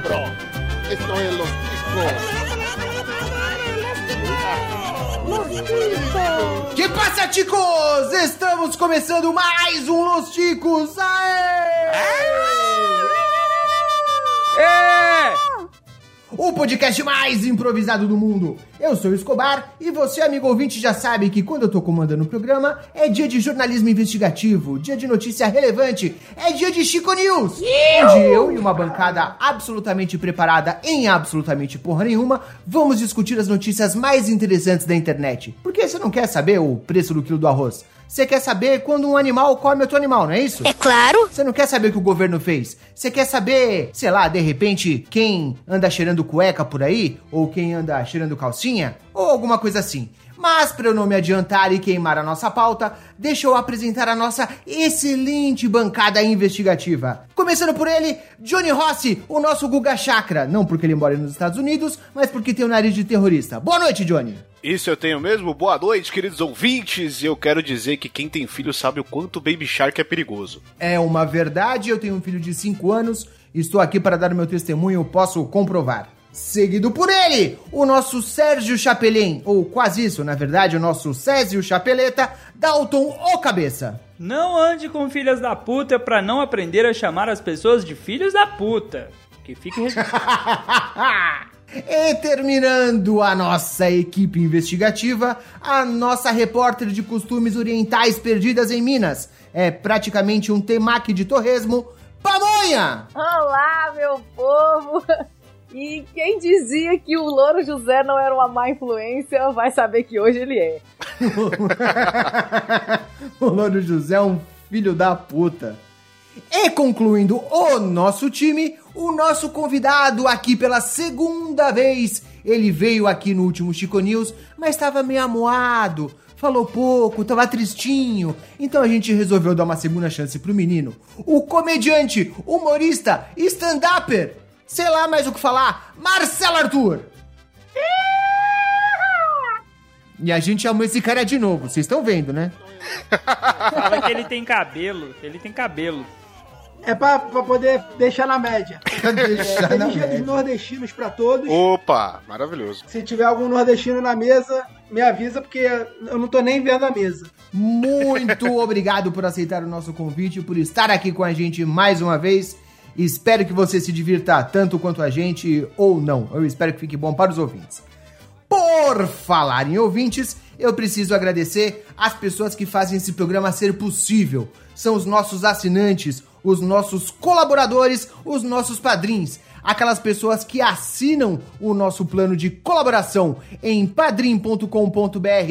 cabrón. Esto es Los Ticos. Que passa, ticos? Estamos começando mais um Los Ticos. Aê! É! O podcast mais improvisado do mundo. Eu sou o Escobar e você, amigo ouvinte, já sabe que quando eu tô comandando o programa é dia de jornalismo investigativo, dia de notícia relevante, é dia de Chico News, onde eu e uma bancada absolutamente preparada em absolutamente porra nenhuma vamos discutir as notícias mais interessantes da internet. Porque você não quer saber o preço do quilo do arroz? Você quer saber quando um animal come outro animal, não é isso? É claro. Você não quer saber o que o governo fez. Você quer saber, sei lá, de repente, quem anda cheirando cueca por aí? Ou quem anda cheirando calcinha? Ou alguma coisa assim. Mas para eu não me adiantar e queimar a nossa pauta, deixa eu apresentar a nossa excelente bancada investigativa. Começando por ele, Johnny Rossi, o nosso Guga Chakra. Não porque ele mora nos Estados Unidos, mas porque tem o nariz de terrorista. Boa noite, Johnny. Isso eu tenho mesmo. Boa noite, queridos ouvintes. E eu quero dizer que quem tem filho sabe o quanto Baby Shark é perigoso. É uma verdade. Eu tenho um filho de 5 anos. Estou aqui para dar meu testemunho. Posso comprovar. Seguido por ele, o nosso Sérgio Chapelin, ou quase isso, na verdade, o nosso Césio Chapeleta, Dalton O Cabeça. Não ande com filhas da puta para não aprender a chamar as pessoas de filhos da puta. Que fique E terminando a nossa equipe investigativa, a nossa repórter de costumes orientais perdidas em Minas. É praticamente um temaki de torresmo, Pamonha! Olá, meu povo! E quem dizia que o Louro José não era uma má influência, vai saber que hoje ele é. o Louro José é um filho da puta. E concluindo o nosso time, o nosso convidado aqui pela segunda vez. Ele veio aqui no último Chico News, mas estava meio amuado, falou pouco, tava tristinho. Então a gente resolveu dar uma segunda chance pro menino. O comediante, humorista, stand-upper, sei lá mais o que falar, Marcelo Arthur. E a gente chamou esse cara de novo, vocês estão vendo, né? Fala que ele tem cabelo, ele tem cabelo. É pra, pra poder deixar na média. deixar é, na dia dos nordestinos pra todos. Opa, maravilhoso. Se tiver algum nordestino na mesa, me avisa, porque eu não tô nem vendo a mesa. Muito obrigado por aceitar o nosso convite, por estar aqui com a gente mais uma vez. Espero que você se divirta tanto quanto a gente, ou não. Eu espero que fique bom para os ouvintes. Por falar em ouvintes, eu preciso agradecer as pessoas que fazem esse programa ser possível. São os nossos assinantes, os nossos colaboradores, os nossos padrinhos, aquelas pessoas que assinam o nosso plano de colaboração em padrim.com.br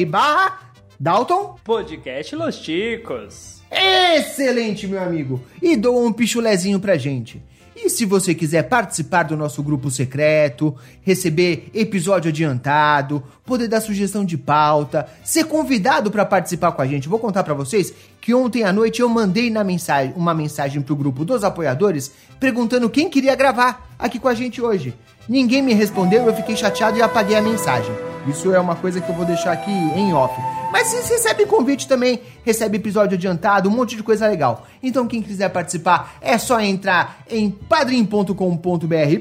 barra Dalton Podcast Los Ticos. Excelente, meu amigo! E dou um pichulezinho pra gente. E se você quiser participar do nosso grupo secreto, receber episódio adiantado, poder dar sugestão de pauta, ser convidado para participar com a gente, vou contar para vocês que ontem à noite eu mandei na mensagem, uma mensagem pro grupo dos apoiadores perguntando quem queria gravar aqui com a gente hoje. Ninguém me respondeu, eu fiquei chateado e apaguei a mensagem. Isso é uma coisa que eu vou deixar aqui em off. Mas vocês recebem convite também, recebe episódio adiantado, um monte de coisa legal. Então quem quiser participar é só entrar em padrim.com.br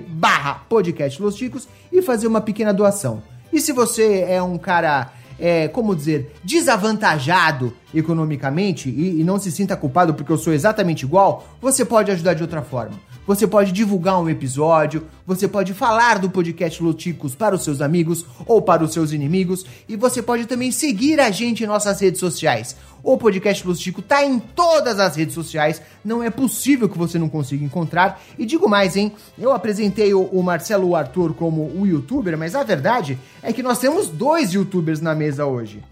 barra podcast Los Ticos e fazer uma pequena doação. E se você é um cara, é, como dizer, desavantajado economicamente e, e não se sinta culpado porque eu sou exatamente igual, você pode ajudar de outra forma. Você pode divulgar um episódio, você pode falar do podcast Loticos para os seus amigos ou para os seus inimigos, e você pode também seguir a gente em nossas redes sociais. O podcast Lotico tá em todas as redes sociais, não é possível que você não consiga encontrar. E digo mais, hein? Eu apresentei o, Marcelo Arthur como o youtuber, mas a verdade é que nós temos dois youtubers na mesa hoje.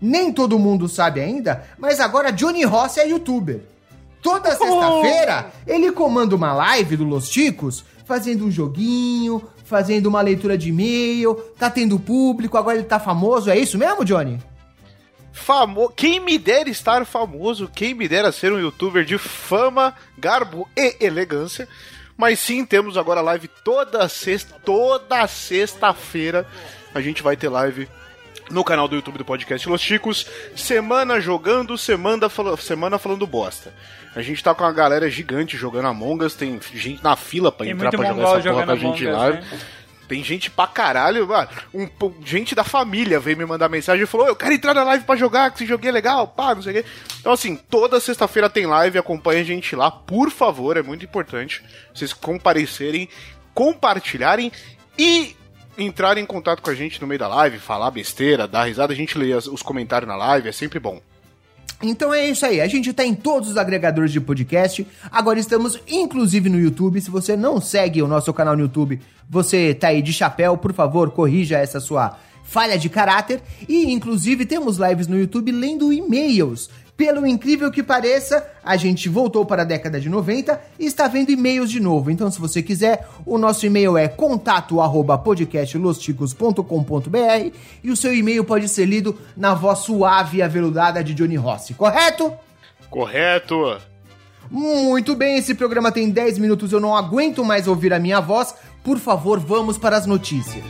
Nem todo mundo sabe ainda, mas agora Johnny Rossi é youtuber. Toda sexta-feira, ele comanda uma live do Los Ticos, fazendo um joguinho, fazendo uma leitura de e-mail, tá tendo público, agora ele tá famoso. É isso mesmo, Johnny? Famo... Quem me dera estar famoso, quem me dera ser um youtuber de fama, garbo e elegância. Mas sim, temos agora live toda sexta, toda sexta-feira. A gente vai ter live no canal do YouTube do podcast Los Chicos. Semana jogando, semana, fala, semana falando bosta. A gente tá com uma galera gigante jogando Among Us, tem gente na fila pra Tem entrar pra jogar essa porra jogando com a gente lá. Né? Tem gente pra caralho, mano. Um, gente da família veio me mandar mensagem e falou: Eu quero entrar na live pra jogar, que esse joguinho é legal, pá, não sei o quê. Então, assim, toda sexta-feira tem live, acompanha a gente lá, por favor, é muito importante vocês comparecerem, compartilharem e entrarem em contato com a gente no meio da live, falar besteira, dar risada, a gente lê os comentários na live, é sempre bom. Então é isso aí, a gente tá em todos os agregadores de podcast, agora estamos inclusive no YouTube, se você não segue o nosso canal no YouTube, você tá aí de chapéu, por favor, corrija essa sua falha de caráter, e inclusive temos lives no YouTube lendo e-mails. Pelo incrível que pareça, a gente voltou para a década de 90 e está vendo e-mails de novo. Então, se você quiser, o nosso e-mail é contato@podcastlosticos.com.br e o seu e-mail pode ser lido na voz suave e aveludada de Johnny Rossi, correto? Correto? Muito bem, esse programa tem 10 minutos, eu não aguento mais ouvir a minha voz. Por favor, vamos para as notícias.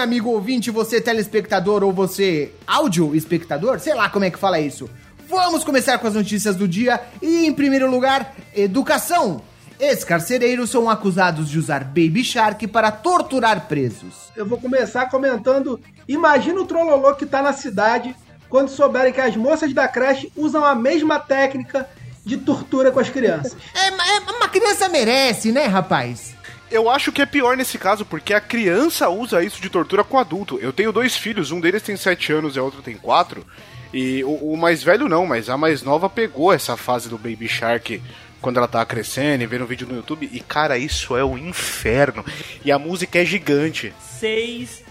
Amigo ouvinte, você telespectador ou você áudio espectador, sei lá como é que fala isso. Vamos começar com as notícias do dia e, em primeiro lugar, educação. Ex-carcereiros são acusados de usar Baby Shark para torturar presos. Eu vou começar comentando. Imagina o trololô que tá na cidade quando souberem que as moças da creche usam a mesma técnica de tortura com as crianças. É, é- uma criança merece, né, rapaz? Eu acho que é pior nesse caso, porque a criança usa isso de tortura com adulto. Eu tenho dois filhos, um deles tem 7 anos e a outra tem 4. E o, o mais velho não, mas a mais nova pegou essa fase do Baby Shark quando ela tava crescendo e vendo vídeo no YouTube. E cara, isso é o inferno. E a música é gigante. 6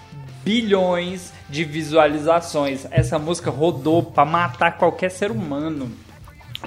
bilhões de visualizações. Essa música rodou pra matar qualquer ser humano.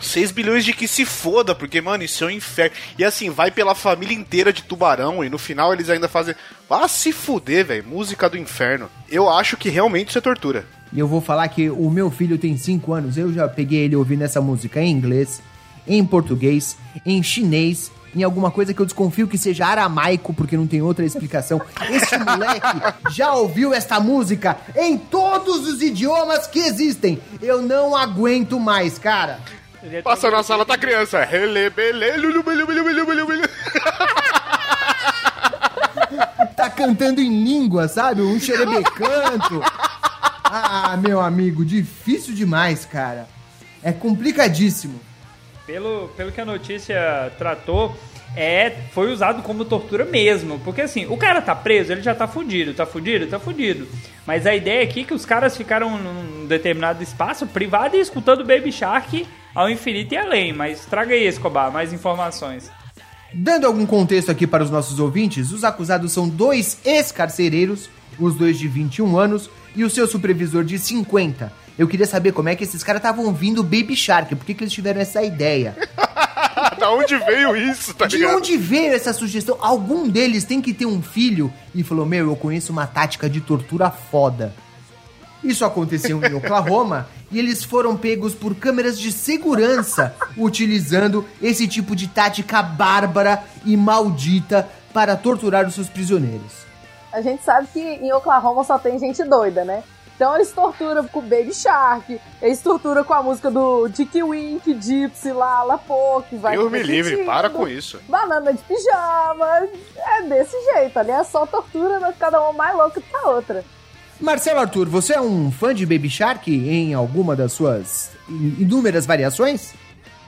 6 bilhões de que se foda, porque, mano, isso é um inferno. E assim, vai pela família inteira de tubarão e no final eles ainda fazem. Ah, se fuder, velho. Música do inferno. Eu acho que realmente isso é tortura. E eu vou falar que o meu filho tem 5 anos, eu já peguei ele ouvindo essa música em inglês, em português, em chinês, em alguma coisa que eu desconfio que seja aramaico, porque não tem outra explicação. Esse moleque já ouviu esta música em todos os idiomas que existem. Eu não aguento mais, cara. Ele é Passa na sala da criança. Belu, belu. Tá cantando em língua, sabe? Um xerebecanto. Ah, meu amigo, difícil demais, cara. É complicadíssimo. Pelo, pelo que a notícia tratou, é, foi usado como tortura mesmo. Porque assim, o cara tá preso, ele já tá fudido, tá fudido, tá fudido. Mas a ideia aqui é que os caras ficaram num determinado espaço privado e escutando Baby Shark ao infinito e além. Mas traga aí, Escobar, mais informações. Dando algum contexto aqui para os nossos ouvintes, os acusados são dois ex-carcereiros, os dois de 21 anos e o seu supervisor de 50. Eu queria saber como é que esses caras estavam ouvindo Baby Shark, por que, que eles tiveram essa ideia? da onde veio isso, tá De ligado? onde veio essa sugestão? Algum deles tem que ter um filho e falou: Meu, eu conheço uma tática de tortura foda. Isso aconteceu em Oklahoma e eles foram pegos por câmeras de segurança utilizando esse tipo de tática bárbara e maldita para torturar os seus prisioneiros. A gente sabe que em Oklahoma só tem gente doida, né? Então eles torturam com Baby Shark, eles torturam com a música do Dick Wink, Gypsy, Lala, Pô, que vai Deus me livre, para com isso. Banana de pijama, é desse jeito, ali é só tortura, mas cada uma mais louca que a outra. Marcelo Arthur, você é um fã de Baby Shark em alguma das suas inúmeras variações?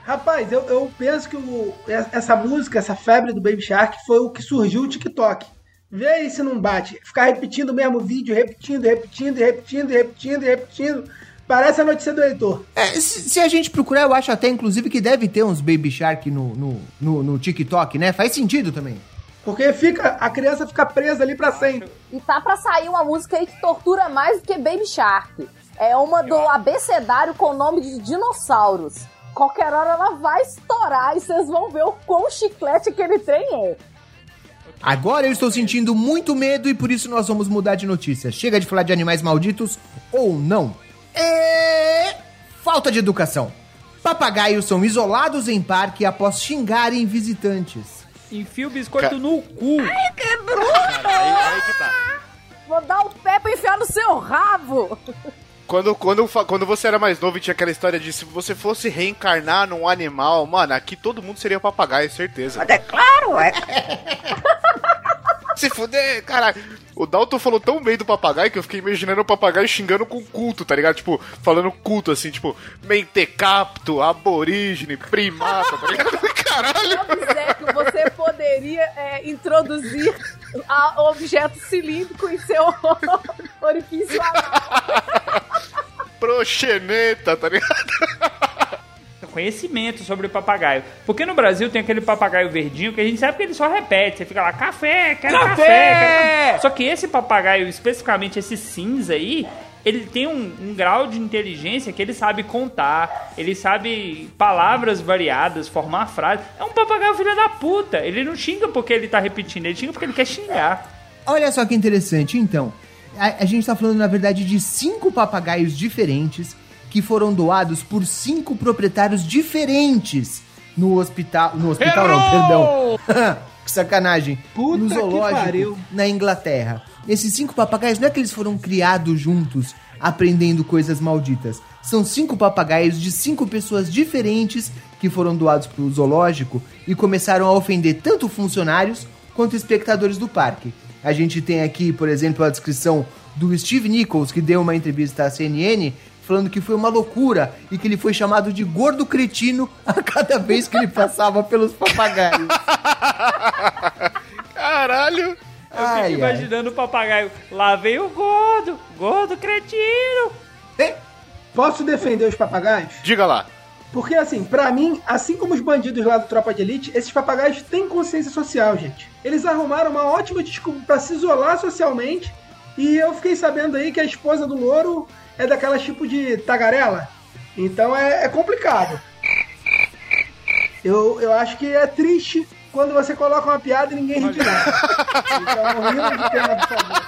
Rapaz, eu, eu penso que o- essa música, essa febre do Baby Shark foi o que surgiu o TikTok. Vê aí se não bate. Ficar repetindo o mesmo vídeo, repetindo, repetindo, repetindo, repetindo, repetindo. Parece a notícia do Heitor. É, se, se a gente procurar, eu acho até inclusive que deve ter uns Baby Shark no, no, no, no TikTok, né? Faz sentido também. Porque fica, a criança fica presa ali pra sempre. E tá pra sair uma música aí que tortura mais do que Baby Shark. É uma do abecedário com o nome de dinossauros. qualquer hora ela vai estourar e vocês vão ver o quão chiclete aquele trem é. Agora eu estou sentindo muito medo e por isso nós vamos mudar de notícia. Chega de falar de animais malditos ou não. É... Falta de educação. Papagaios são isolados em parque após xingarem visitantes. Enfia o biscoito Ca- no cu. Aí, aí que tá. Vou dar o pé pra enfiar no seu rabo. Quando, quando, quando você era mais novo e tinha aquela história de se você fosse reencarnar num animal, mano, aqui todo mundo seria papagaio, certeza. É claro, é. Se fuder, caralho. O Dalton falou tão bem do papagaio que eu fiquei imaginando o papagaio xingando com culto, tá ligado? Tipo, falando culto assim, tipo, mentecapto, aborígene, primata, tá ligado? Caralho! Obséquio, você poderia é, introduzir a objeto cilíndrico em seu orifício anal. Proxeneta, tá ligado? Conhecimento sobre o papagaio. Porque no Brasil tem aquele papagaio verdinho que a gente sabe que ele só repete. Você fica lá, café, quero café! quero café." Só que esse papagaio, especificamente esse cinza aí, ele tem um, um grau de inteligência que ele sabe contar, ele sabe palavras variadas, formar frases. É um papagaio filho da puta. Ele não xinga porque ele tá repetindo, ele xinga porque ele quer xingar. Olha só que interessante, então. A, a gente tá falando, na verdade, de cinco papagaios diferentes que foram doados por cinco proprietários diferentes no hospital. No hospital, não, perdão. que sacanagem. Puta no zoológico na Inglaterra. Esses cinco papagaios não é que eles foram criados juntos, aprendendo coisas malditas. São cinco papagaios de cinco pessoas diferentes que foram doados pro zoológico e começaram a ofender tanto funcionários quanto espectadores do parque. A gente tem aqui, por exemplo, a descrição do Steve Nichols, que deu uma entrevista à CNN, falando que foi uma loucura e que ele foi chamado de gordo cretino a cada vez que ele passava pelos papagaios. Caralho! Eu Ai, ai. fico imaginando o papagaio. Lá vem o gordo, gordo cretino. Posso defender os papagaios? Diga lá. Porque, assim, pra mim, assim como os bandidos lá do Tropa de Elite, esses papagaios têm consciência social, gente. Eles arrumaram uma ótima desculpa pra se isolar socialmente. E eu fiquei sabendo aí que a esposa do louro é daquelas tipo de tagarela. Então é, é complicado. Eu, eu acho que é triste quando você coloca uma piada e ninguém ri de nada. Então, rima de piada, por favor.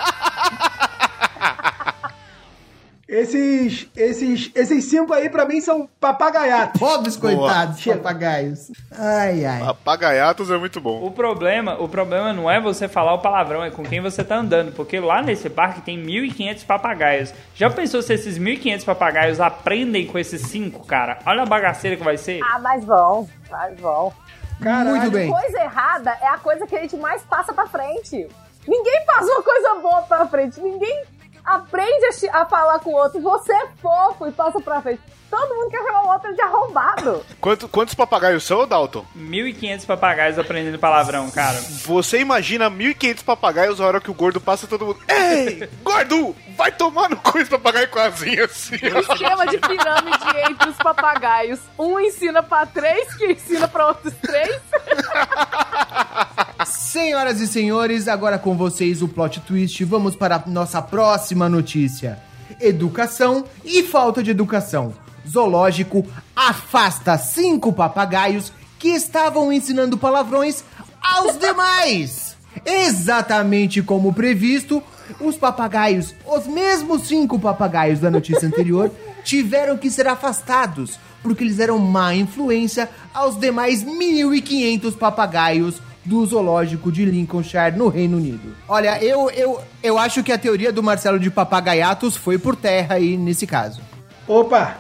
Esses, esses, esses cinco aí, pra mim, são papagaiatos. Pobres coitados Chega. papagaios. Ai, ai. Papagaiatos é muito bom. O problema, o problema não é você falar o palavrão, é com quem você tá andando, porque lá nesse parque tem 1.500 papagaios. Já pensou se esses 1.500 papagaios aprendem com esses cinco, cara? Olha a bagaceira que vai ser. Ah, mas vão, mas vão. Caralho. Muito bem. Coisa errada é a coisa que a gente mais passa pra frente. Ninguém passa uma coisa boa pra frente. Ninguém aprende a, a falar com o outro. Você é fofo e passa pra frente. Todo mundo quer chamar o outro de arrombado. Quanto- quantos papagaios são, Dalton? 1.500 papagaios aprendendo palavrão, cara. Você imagina 1.500 papagaios a hora que o gordo passa todo mundo. Ei, gordo! Vai tomar no cu esse papagaio asinha assim. Esquema de pirâmide entre os papagaios. Um ensina pra três, que ensina pra outros três. Senhoras e senhores, agora com vocês o plot twist. Vamos para a nossa próxima notícia: educação e falta de educação. Zoológico afasta cinco papagaios que estavam ensinando palavrões aos demais. Exatamente como previsto, os papagaios, os mesmos cinco papagaios da notícia anterior, tiveram que ser afastados porque eles eram má influência aos demais 1.500 papagaios do zoológico de Lincolnshire, no Reino Unido. Olha, eu, eu, eu acho que a teoria do Marcelo de papagaiatos foi por terra aí nesse caso. Opa,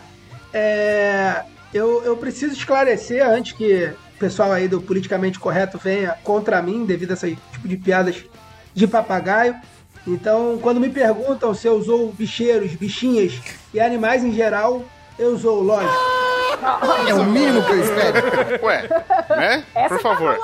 é, eu, eu preciso esclarecer antes que o pessoal aí do politicamente correto venha contra mim devido a esse tipo de piadas de papagaio. Então, quando me perguntam se eu usou bicheiros, bichinhas e animais em geral, eu usou, lógico. É o mínimo que eu espero. Ué, né? Essa Por tá favor.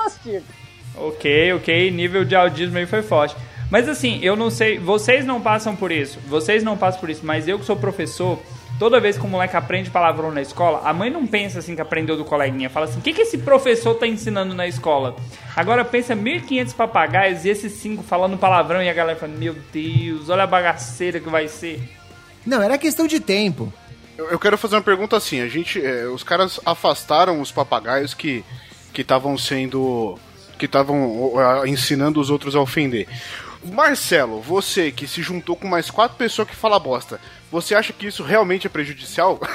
Ok, ok, nível de audismo aí foi forte. Mas assim, eu não sei, vocês não passam por isso, vocês não passam por isso, mas eu que sou professor, toda vez que o moleque aprende palavrão na escola, a mãe não pensa assim que aprendeu do coleguinha, fala assim, o que, que esse professor tá ensinando na escola? Agora pensa 1.500 papagaios e esses cinco falando palavrão e a galera fala, meu Deus, olha a bagaceira que vai ser. Não, era questão de tempo. Eu, eu quero fazer uma pergunta assim. A gente, é, os caras afastaram os papagaios que que estavam sendo que estavam ensinando os outros a ofender. Marcelo, você que se juntou com mais quatro pessoas que fala bosta, você acha que isso realmente é prejudicial?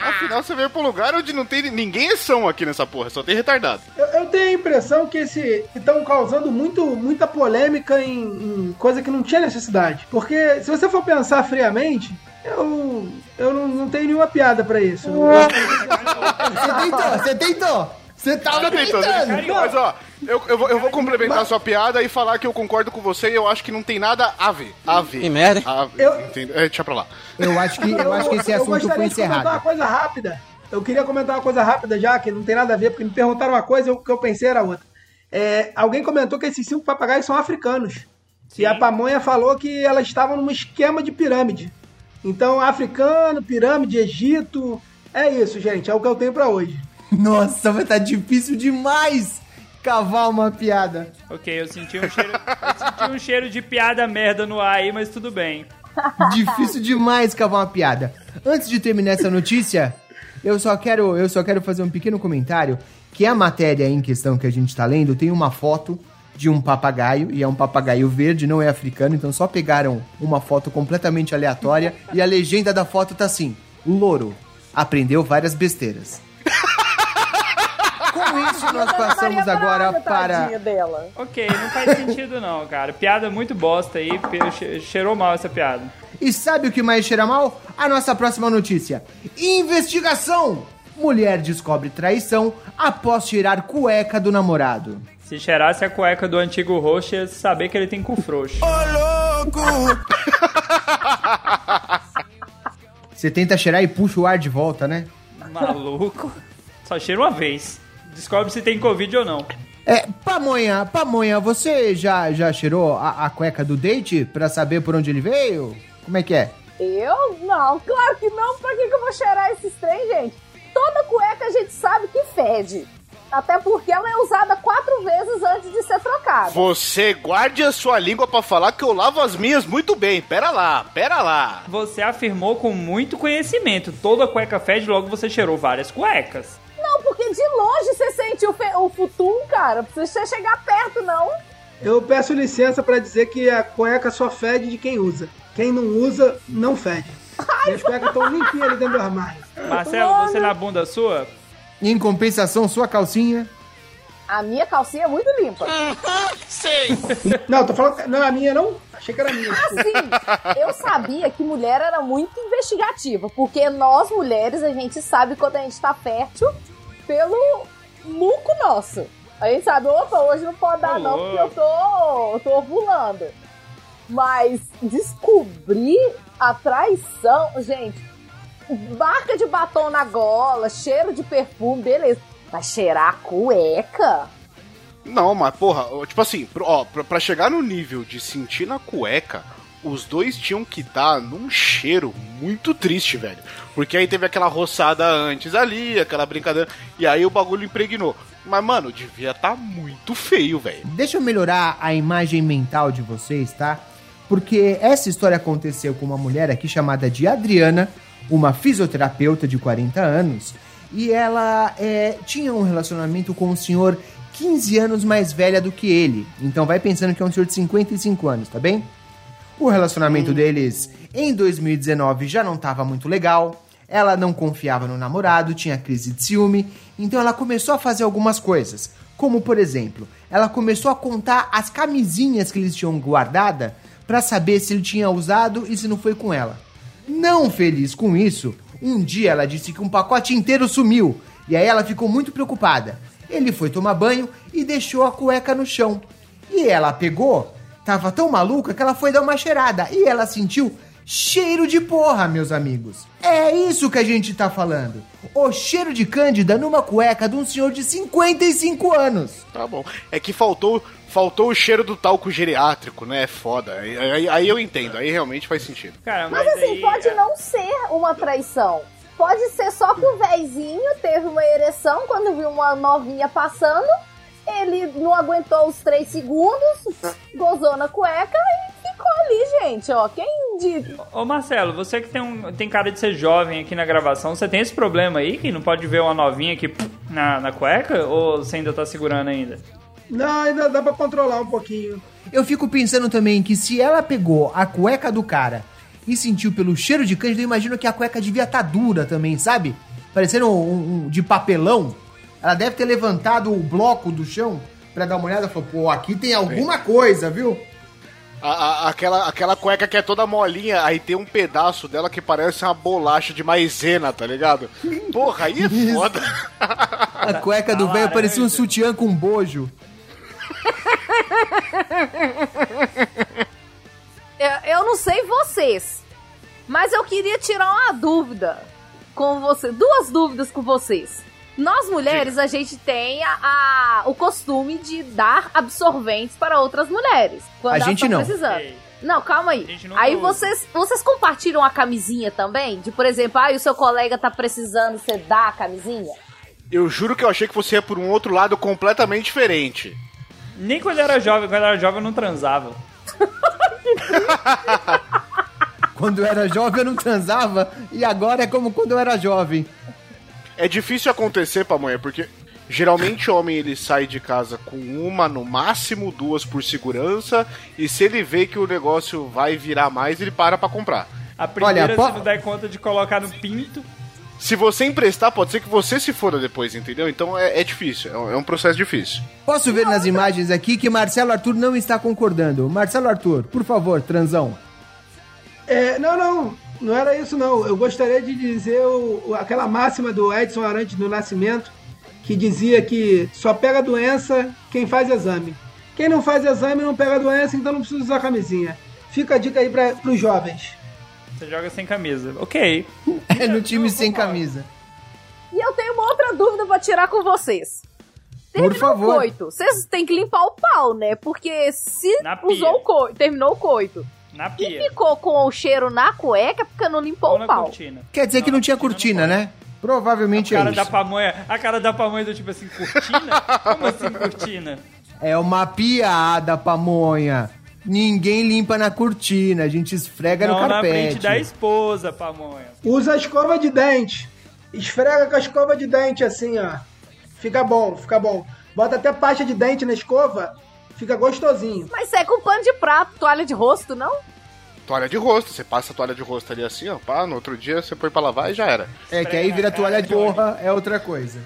Afinal, você veio pra um lugar onde não tem ninguém é são aqui nessa porra, só tem retardado. Eu, eu tenho a impressão que esse estão causando muito, muita polêmica em, em coisa que não tinha necessidade. Porque se você for pensar friamente, eu, eu não, não tenho nenhuma piada pra isso. Você tentou, você tentou. Você tava Tentando, tentando. Mas ó, eu, eu vou, eu vou complementar a sua piada e falar que eu concordo com você e eu acho que não tem nada a ver. A ver. Que merda. A ver. Eu- Entendeu? É, deixa pra lá. Eu acho que, eu acho que esse eu assunto foi de comentar uma encerrado. coisa rápida. Eu queria comentar uma coisa rápida já, que não tem nada a ver, porque me perguntaram uma coisa e o que eu pensei era outra. É, alguém comentou que esses cinco papagaios são africanos. E a pamonha falou que elas estavam num esquema de pirâmide. Então, africano, pirâmide, Egito. É isso, gente. É o que eu tenho pra hoje. Nossa, vai tá difícil demais cavar uma piada. Ok, eu senti um cheiro, eu senti um cheiro de piada merda no ar aí, mas tudo bem. Difícil demais cavar uma piada. Antes de terminar essa notícia, eu só quero, eu só quero fazer um pequeno comentário que a matéria em questão que a gente tá lendo tem uma foto de um papagaio e é um papagaio verde, não é africano, então só pegaram uma foto completamente aleatória e a legenda da foto tá assim: Louro aprendeu várias besteiras. Com isso nós passamos agora para dela. Ok, não faz sentido não, cara. Piada muito bosta aí, cheirou mal essa piada. E sabe o que mais cheira mal? A nossa próxima notícia. Investigação! Mulher descobre traição após tirar cueca do namorado. Se cheirasse a cueca do antigo roxo, ia saber que ele tem cu frouxo. Você tenta cheirar e puxa o ar de volta, né? Maluco. Só cheira uma vez. Descobre se tem Covid ou não. É, Pamonha, Pamonha, você já, já cheirou a, a cueca do date pra saber por onde ele veio? Como é que é? Eu? Não, claro que não. Pra que, que eu vou cheirar esses trem, gente? Toda cueca a gente sabe que fede. Até porque ela é usada quatro vezes antes de ser trocada. Você guarde a sua língua pra falar que eu lavo as minhas muito bem. Pera lá, pera lá. Você afirmou com muito conhecimento. Toda cueca fede, logo você cheirou várias cuecas. Não, porque de longe você sente o, fe- o futum, cara. Não precisa chegar perto, não. Eu peço licença pra dizer que a cueca só fede de quem usa. Quem não usa, não fede. Minhas cuecas estão limpinhas ali dentro do armário. Marcelo, você na bunda sua? Em compensação, sua calcinha. A minha calcinha é muito limpa. Não, tô falando. Não, a minha não? Achei que era a minha. Assim, eu sabia que mulher era muito investigativa, porque nós mulheres a gente sabe quando a gente tá fértil pelo muco nosso. A gente sabe, opa, hoje não pode dar não, porque eu tô, tô ovulando. Mas descobrir a traição, gente, marca de batom na gola, cheiro de perfume, beleza. Mas cheirar a cueca? Não, mas porra, tipo assim, ó, pra chegar no nível de sentir na cueca, os dois tinham que estar num cheiro muito triste, velho. Porque aí teve aquela roçada antes ali, aquela brincadeira, e aí o bagulho impregnou. Mas, mano, devia tá muito feio, velho. Deixa eu melhorar a imagem mental de vocês, tá? Porque essa história aconteceu com uma mulher aqui chamada de Adriana, uma fisioterapeuta de 40 anos, e ela é, tinha um relacionamento com um senhor 15 anos mais velha do que ele. Então vai pensando que é um senhor de 55 anos, tá bem? O relacionamento deles em 2019 já não estava muito legal. Ela não confiava no namorado, tinha crise de ciúme, então ela começou a fazer algumas coisas. Como, por exemplo, ela começou a contar as camisinhas que eles tinham guardada para saber se ele tinha usado e se não foi com ela. Não feliz com isso, um dia ela disse que um pacote inteiro sumiu e aí ela ficou muito preocupada. Ele foi tomar banho e deixou a cueca no chão. E ela pegou, tava tão maluca que ela foi dar uma cheirada e ela sentiu cheiro de porra, meus amigos. É isso que a gente tá falando. O cheiro de cândida numa cueca de um senhor de 55 anos. Tá bom. É que faltou, faltou o cheiro do talco geriátrico, né? É foda. Aí, aí- aí eu entendo, aí realmente faz sentido. Cara, mas, Mas assim, aí, pode é- não ser uma traição. Pode ser só que o véizinho teve uma ereção quando viu uma novinha passando. Ele não aguentou os três segundos, gozou na cueca e ficou ali, gente. Ó, quem fudido. Ô Marcelo, você que tem, um, tem cara de ser jovem aqui na gravação, você tem esse problema aí que não pode ver uma novinha aqui na, na cueca? Ou você ainda tá segurando ainda? Não, ainda dá pra controlar um pouquinho. Eu fico pensando também que se ela pegou a cueca do cara e sentiu pelo cheiro de cândido, eu imagino que a cueca devia estar dura também, sabe? Parecendo um, um- de papelão. Ela deve ter levantado o bloco do chão pra dar uma olhada e falou, pô, aqui tem alguma coisa, viu? A- a- aquela, aquela cueca que é toda molinha, aí tem um pedaço dela que parece uma bolacha de maisena, tá ligado? Porra, aí é foda. A cueca do velho parecia um sutiã com bojo. Eu, eu não sei vocês, mas eu queria tirar uma dúvida com você, duas dúvidas com vocês. Nós mulheres, a gente tem a, a- o costume de dar absorventes para outras mulheres. Quando A gente não. precisando. Ei. Não, calma aí. Aí usa. vocês, vocês compartilham a camisinha também? De, por exemplo, ah, o seu colega tá precisando, você dá a camisinha? Eu juro que eu achei que você ia por um outro lado completamente diferente. Nem quando eu era jovem, quando eu era jovem eu não transava. Quando eu era jovem eu não transava e agora é como quando eu era jovem. É difícil acontecer, pamonha, porque geralmente o homem ele sai de casa com uma, no máximo duas por segurança, e se ele vê que o negócio vai virar mais, ele para pra comprar. A primeira Olha, po- você não dá conta de colocar no pinto. Se você emprestar, pode ser que você se foda depois, entendeu? Então é, é difícil, é um, é um processo difícil. Posso ver nas imagens aqui que Marcelo Arthur não está concordando. Marcelo Arthur, por favor, transão. É, não, não, não era isso não. Eu gostaria de dizer o- aquela máxima do Edson Arantes do Nascimento, que dizia que só pega doença quem faz exame. Quem não faz exame não pega doença, então não precisa usar camisinha. Fica a dica aí para os jovens. Você joga sem camisa. Ok. É no time sem camisa. E eu tenho uma outra dúvida pra tirar com vocês. Por Terminou favor. o coito. Vocês têm que limpar o pau, né? Porque se usou o coito, terminou o coito Na e pia. ficou com o cheiro na cueca, é porque não limpou Ou o na pau. cortina. Quer dizer que não tinha na cortina, não né? Provavelmente A é cara da isso. pamonha, a cara da pamonha do tipo assim, cortina? Como assim cortina? É uma piada, pamonha. Ninguém limpa na cortina, a gente esfrega não no na carpete. frente da esposa, pamonha. Usa a escova de dente. Esfrega com a escova de dente assim, ó. Fica bom, fica bom. Bota até pasta de dente na escova, fica gostosinho. Mas é com pano de prato, toalha de rosto, não? Toalha de rosto, você passa a toalha de rosto ali assim, ó, pá, no outro dia você põe pra lavar e já era. É que aí vira toalha de porra, é outra coisa.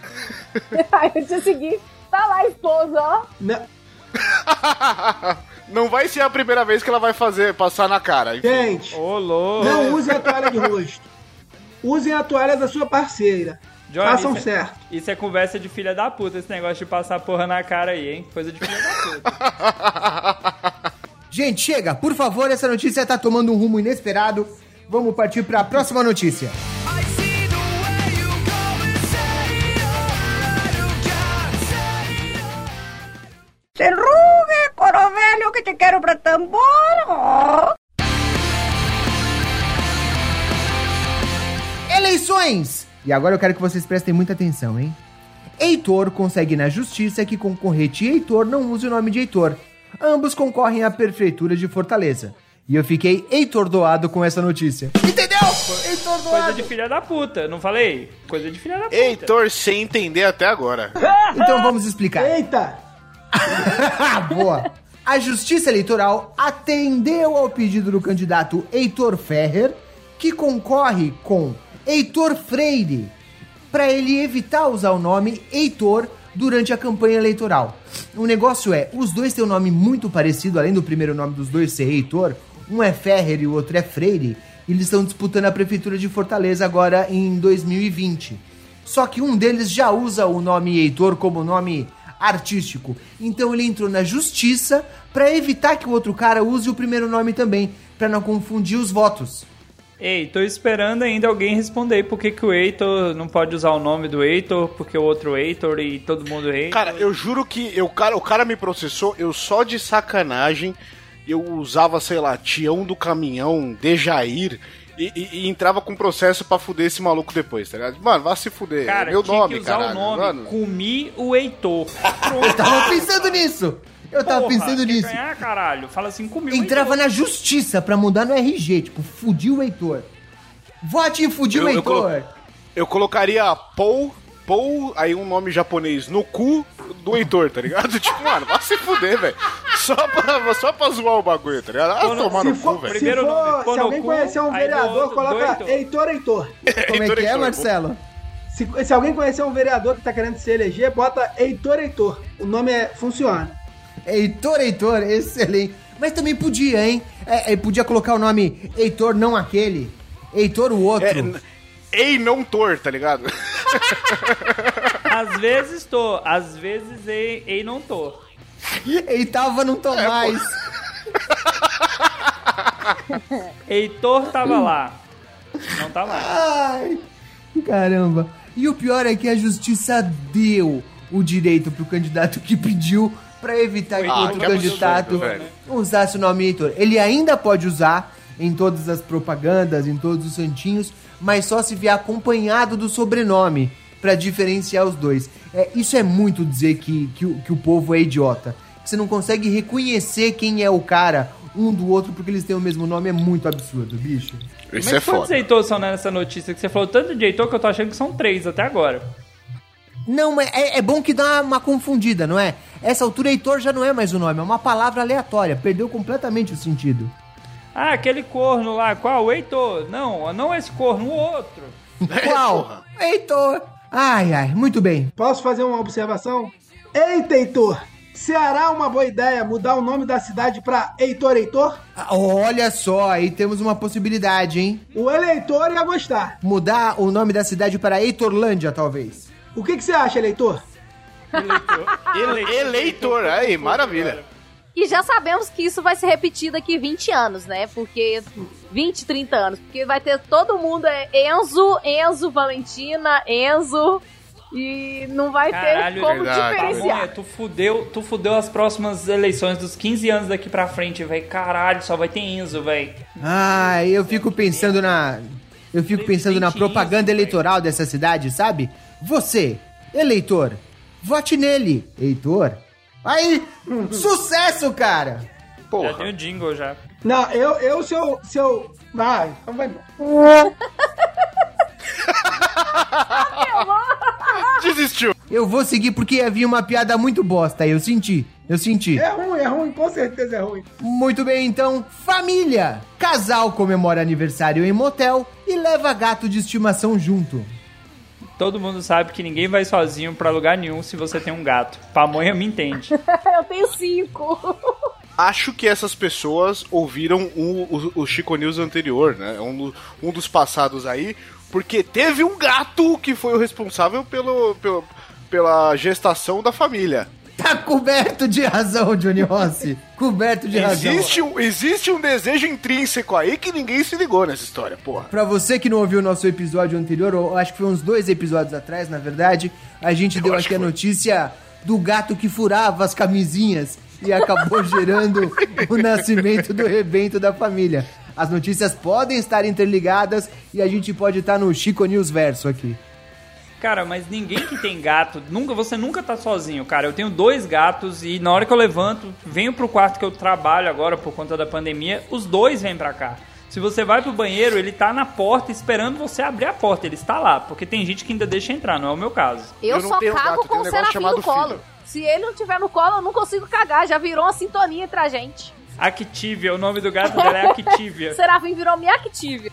Aí eu te segui. Tá lá, esposa, ó. Né? Não vai ser a primeira vez que ela vai fazer, passar na cara. enfim. Gente, louco. não usem a toalha de rosto. Usem a toalha da sua parceira. Johnny, Façam isso é- certo. Isso é conversa de filha da puta, esse negócio de passar porra na cara aí, hein? Coisa de filha da puta. Gente, chega, por favor, essa notícia tá tomando um rumo inesperado. Vamos partir para a próxima notícia. Se rugue, coro velho, que te quero pra tambor. Eleições! E agora eu quero que vocês prestem muita atenção, hein? Heitor consegue na justiça que concorrente Heitor não use o nome de Heitor. Ambos concorrem à prefeitura de Fortaleza. E eu fiquei Heitor doado com essa notícia. Entendeu? Heitor Coisa de filha da puta, não falei? Coisa de filha da puta. Heitor sem entender até agora. Então vamos explicar. Eita! Boa. A Justiça Eleitoral atendeu ao pedido do candidato Heitor Ferrer, que concorre com Heitor Freire, para ele evitar usar o nome Heitor durante a campanha eleitoral. O negócio é, os dois têm um nome muito parecido, além do primeiro nome dos dois ser Heitor, um é Ferrer e o outro é Freire, e eles estão disputando a prefeitura de Fortaleza agora em 2020. Só que um deles já usa o nome Heitor como nome artístico. Então ele entrou na justiça para evitar que o outro cara use o primeiro nome também, para não confundir os votos. Ei, tô esperando ainda alguém responder por que, que o Heitor não pode usar o nome do Heitor, porque o outro Heitor e todo mundo Heitor. Cara, eu juro que eu, cara, o cara me processou, eu só de sacanagem, eu usava, sei lá, Tião do Caminhão, Dejair, e, e- e entrava com processo pra fuder esse maluco depois, tá ligado? Mano, vai se fuder. Cara, é meu tinha nome, que usar caralho. o nome mano. Comi o Heitor. Eu tava pensando nisso. Eu tava Porra, pensando nisso. ganhar, caralho. Fala 5 mil. Entrava na justiça pra mudar no RG, tipo, fudiu o Heitor. Vote em fudiu o Eu- eu Heitor. colo- Eu colocaria Paul, Paul, aí um nome japonês no cu do Heitor, tá ligado? Tipo, mano, vai se fuder, velho. Só pra, só pra zoar o bagulho, tá ligado? Ah, tomar Se no cu, for, velho. se, nome, for, se alguém cu, conhecer um aí do vereador, outro, coloca Heitor. Heitor Heitor. Como é Heitor, que é, Heitor, Marcelo? Se, se alguém conhecer um vereador que tá querendo se eleger, bota Heitor Heitor. O nome é, funciona. Heitor, Heitor, excelente. Mas também podia, hein? É, é, podia colocar o nome Heitor, não aquele. Heitor, o outro. É, ei, não tor, tá ligado? Às vezes tô, às vezes ei, ei não tô. Eitava, não tô É, mais. Heitor tava lá. Não tá mais. Ai, caramba. E o pior é que a justiça deu o direito pro candidato que pediu pra evitar que Ah, outro que absurdo, candidato velho. usasse o nome Heitor. Ele ainda pode usar em todas as propagandas, em todos os santinhos, mas só se vier acompanhado do sobrenome pra diferenciar os dois. É, isso é muito dizer que, que, o- que o povo é idiota. Que você não consegue reconhecer quem é o cara um do outro porque eles têm o mesmo nome, é muito absurdo, bicho. Isso Mas é quantos foda. Heitor são nessa notícia? Que você falou tanto de Heitor que eu tô achando que são três até agora. Não, mas é, é bom que dá uma confundida, não é? Essa altura, Heitor já não é mais o nome, é uma palavra aleatória, perdeu completamente o sentido. Ah, aquele corno lá, qual? O Heitor. Não, não esse corno, o outro. Qual? Heitor! Ai, ai, muito bem. Posso fazer uma observação? Eita, Heitor! Ceará é uma boa ideia mudar o nome da cidade pra Heitor Heitor? Ah, Olha só, aí temos uma possibilidade, hein? O eleitor ia gostar. Mudar o nome da cidade para Heitorlândia, talvez. O que, que você acha, eleitor? Eleitor. Eleitor, aí, maravilha. E já sabemos que isso vai se repetir daqui 20 anos, né? Porque. 20, 30 anos. Porque vai ter todo mundo é Enzo, Enzo, Valentina, Enzo. E não vai Caralho, ter como verdade. diferenciar. Pamonha, tu fudeu, tu fudeu as próximas eleições dos 15 anos daqui pra frente, velho. Caralho, só vai ter Enzo, velho. Ai, eu fico pensando na. Eu fico pensando na propaganda eleitoral dessa cidade, sabe? Você, eleitor, vote nele, Heitor. Aí, sucesso, cara! Já Porra. tem o jingle já. Não, eu, eu se eu. Se eu... Vai, então vai embora. Desistiu. Eu vou seguir porque havia uma piada muito bosta aí, eu senti. Eu senti. É ruim, é ruim, com certeza é ruim. Muito bem, então, família! Casal comemora aniversário em motel e leva gato de estimação junto. Todo mundo sabe que ninguém vai sozinho pra lugar nenhum se você tem um gato. Pamonha me entende. Eu tenho cinco. Acho que essas pessoas ouviram o, o, o Chico News anterior, né? Um, do- um dos passados aí, porque teve um gato que foi o responsável pelo, pelo, pela gestação da família. Tá coberto de razão, Johnny Rossi. Coberto de razão. Existe um, existe um desejo intrínseco aí que ninguém se ligou nessa história, porra. Pra você que não ouviu o nosso episódio anterior, ou acho que foi uns dois episódios atrás, na verdade, a gente deu acho aqui a foi. notícia do gato que furava as camisinhas e acabou gerando o nascimento do rebento da família. As notícias podem estar interligadas e a gente pode estar no Chico News Verso aqui. Cara, mas ninguém que tem gato, nunca, você nunca tá sozinho, cara. Eu tenho dois gatos e na hora que eu levanto, venho pro quarto que eu trabalho agora por conta da pandemia, os dois vêm pra cá. Se você vai pro banheiro, ele tá na porta esperando você abrir a porta. Ele está lá, porque tem gente que ainda deixa entrar, não é o meu caso. Eu, Eu não só tenho cago gato, com o um negócio Serafim no colo. filho. Se ele não tiver no colo, eu não consigo cagar. Já virou uma sintonia entre a gente. Activia, o nome do gato dela é Activia. Serafim virou minha Active.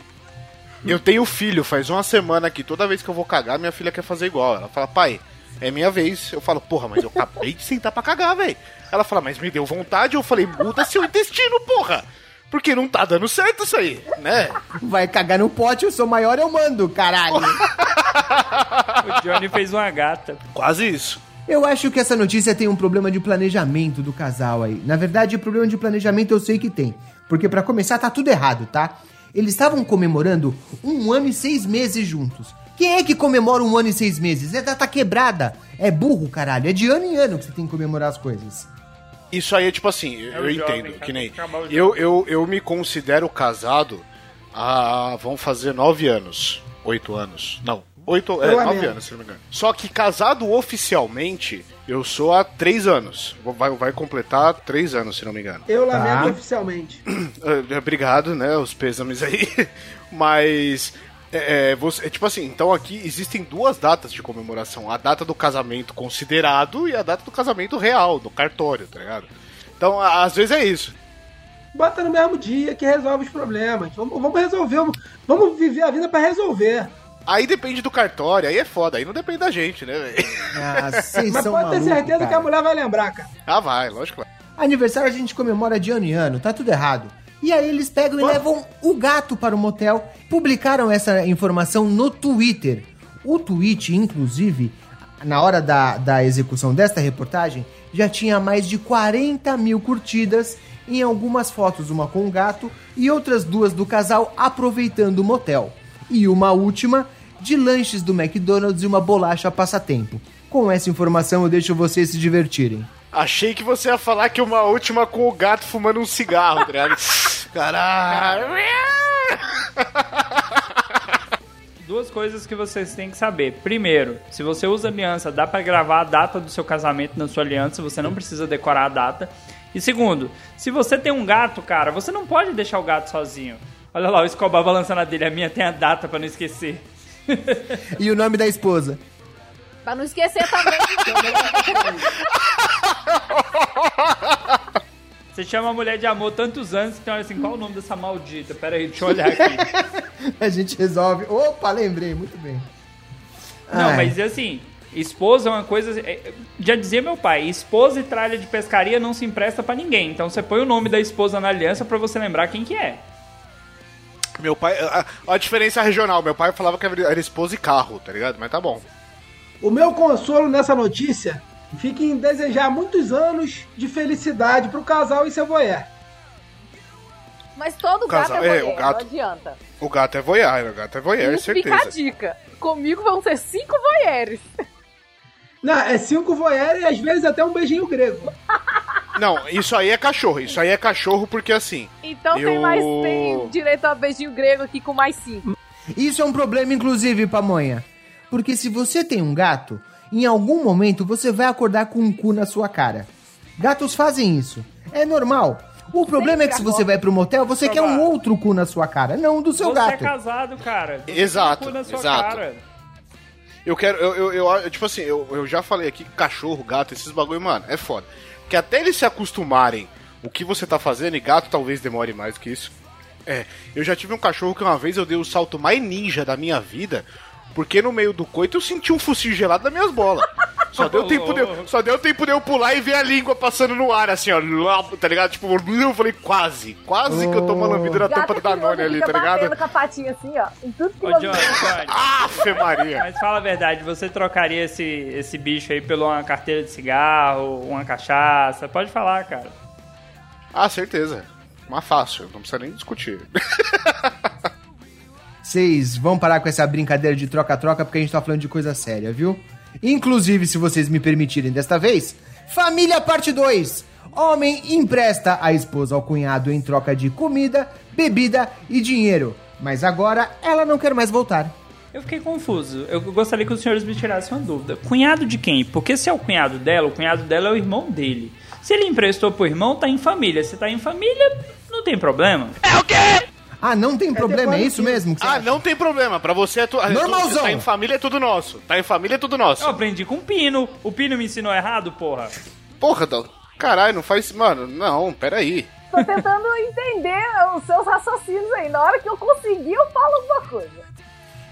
Eu tenho filho, faz uma semana que toda vez que eu vou cagar, minha filha quer fazer igual. Ela fala, pai, é minha vez. Eu falo, porra, mas eu acabei de sentar pra cagar, velho. Ela fala, mas me deu vontade. Eu falei, muda seu intestino, porra. Porque não tá dando certo isso aí, né? Vai cagar no pote, eu sou maior, eu mando, caralho. O Johnny fez uma gata. Quase isso. Eu acho que essa notícia tem um problema de planejamento do casal aí. Na verdade, problema de planejamento eu sei que tem. Porque pra começar, tá tudo errado, tá? Eles estavam comemorando um ano e seis meses juntos. Quem é que comemora um ano e seis meses? É data quebrada. É burro, caralho. É de ano em ano que você tem que comemorar as coisas. Isso aí é tipo assim, eu, É eu jovem, entendo, que nem. Eu, eu, eu me considero casado há. vão fazer nove anos. Oito anos. Não. Oito, é, Eu nove lamento. anos, se não me engano. Só que casado oficialmente, eu sou há três anos. Vai, vai completar três anos, se não me engano. Eu lamento Tá. oficialmente. É, Obrigado, né? Os pêsames aí. Mas. É, é, você, é tipo assim, então aqui existem duas datas de comemoração: a data do casamento considerado e a data do casamento real, do cartório, tá ligado? Então, a- às vezes é isso. Bota no mesmo dia que resolve os problemas. Vamos, vamos resolver. Vamos, vamos viver a vida pra resolver. Aí depende do cartório, aí é foda, aí não depende da gente, né, velho? Ah, vocês Mas são pode ter certeza cara. que a mulher vai lembrar, cara. Ah, vai, lógico. que vai. Aniversário a gente comemora de ano em ano, tá tudo errado. E aí eles pegam e levam o gato para o motel. Publicaram essa informação no Twitter. O tweet, inclusive, na hora da, da execução desta reportagem, já tinha mais de 40 mil curtidas em algumas fotos, uma com o gato e outras duas do casal aproveitando o motel. E uma última de lanches do McDonald's e uma bolacha passatempo. Com essa informação eu deixo vocês se divertirem. Achei que você ia falar que uma última com o gato fumando um cigarro, tá ligado? Caralho. Duas coisas que vocês têm que saber. Primeiro, se você usa aliança, dá pra gravar a data do seu casamento na sua aliança, você não precisa decorar a data. E segundo, se você tem um gato, cara, você não pode deixar o gato sozinho. Olha lá, o Escobar balançando a dele, a minha tem a data pra não esquecer. E o nome da esposa? Pra não esquecer também. Você chama a mulher de amor tantos anos que tem olha assim, qual o nome dessa maldita? Pera aí, deixa eu olhar aqui. A gente resolve. Opa, lembrei, muito bem. Não, Ai. mas assim, esposa é uma coisa. é, Já dizia meu pai, esposa e tralha de pescaria não se empresta pra ninguém. Então você põe o nome da esposa na aliança pra você lembrar quem que é. Meu pai. A, a diferença regional, meu pai falava que era esposa e carro, tá ligado? Mas tá bom. O meu consolo nessa notícia fica em desejar muitos anos de felicidade pro casal e seu voyeur. Mas todo O gato casal- é é, voyeur, o gato- não adianta. O gato é voyeur, o gato é voyeur, Isso fica a certeza. dica. Comigo vão ser cinco voyeurs. Não, é cinco voyeur e às vezes até um beijinho grego. Não, isso aí é cachorro. Isso aí é cachorro porque assim. Então tem Eu- mais tem direito a beijinho grego aqui com mais cinco. Isso é um problema, inclusive, Pamonha. Porque se você tem um gato, em algum momento você vai acordar com um cu na sua cara. Gatos fazem isso. É normal. O problema é que se você vai pro motel, você quer um outro cu na sua cara, não do seu você é gato. casado, cara. Você Exato, tem um cu na sua exato. cara. Eu quero. Eu, eu, eu- tipo assim, eu, eu já falei aqui cachorro, gato, esses bagulho, mano, é foda. Porque até eles se acostumarem o que você tá fazendo, e gato talvez demore mais que isso. É, eu já tive um cachorro que uma vez eu dei o salto mais ninja da minha vida, porque no meio do coito eu senti um focinho gelado das minhas bolas. Só deu, tempo de, eu- só deu tempo de eu pular e ver a língua passando no ar, assim, ó. Tá ligado? Tipo, eu falei quase. Quase que eu tô uma lambida na tampa do Danone ali, tá ligado? com a patinha assim, ó. Em tudo que Ô, você... Johnny, Johnny. Afe Maria! Mas fala a verdade, você trocaria esse, esse bicho aí por uma carteira de cigarro, uma cachaça? Pode falar, cara. Ah, certeza. Mas fácil, não precisa nem discutir. Vocês vão parar com essa brincadeira de troca-troca porque a gente tá falando de coisa séria, viu? Inclusive, se vocês me permitirem desta vez, Família Parte 2. Homem empresta a esposa ao cunhado em troca de comida, bebida e dinheiro. Mas agora ela não quer mais voltar. Eu fiquei confuso. Eu gostaria que os senhores me tirassem uma dúvida. Cunhado de quem? Porque se é o cunhado dela, o cunhado dela é o irmão dele. Se ele emprestou pro irmão, tá em família. Se tá em família, não tem problema. Ah, não tem problema, é isso mesmo? Ah, acha? não tem problema. Pra você é tudo. Normalzão. Tá em família é tudo nosso. Tá em família é tudo nosso. Eu aprendi com o Pino. O Pino me ensinou errado, porra. Porra, Dal. Caralho, não faz. Mano, não, peraí. Tô tentando entender os seus raciocínios aí. Na hora que eu conseguir, eu falo alguma coisa.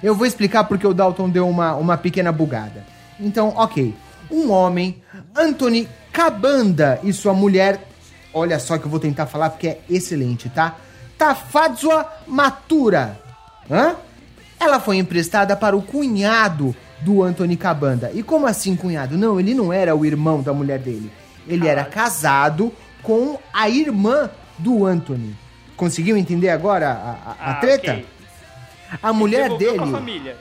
Eu vou explicar porque o Dalton deu uma, uma pequena bugada. Então, ok. Um homem, Anthony Cabanda e sua mulher. Olha só que eu vou tentar falar porque é excelente, tá? Tafadzua Matura. Hã? Ela foi emprestada para o cunhado do Anthony Cabanda. E como assim, cunhado? Não, ele não era o irmão da mulher dele. Ele era casado com a irmã do Anthony. Conseguiu entender agora a, a- a Ah, treta? A mulher dele. família.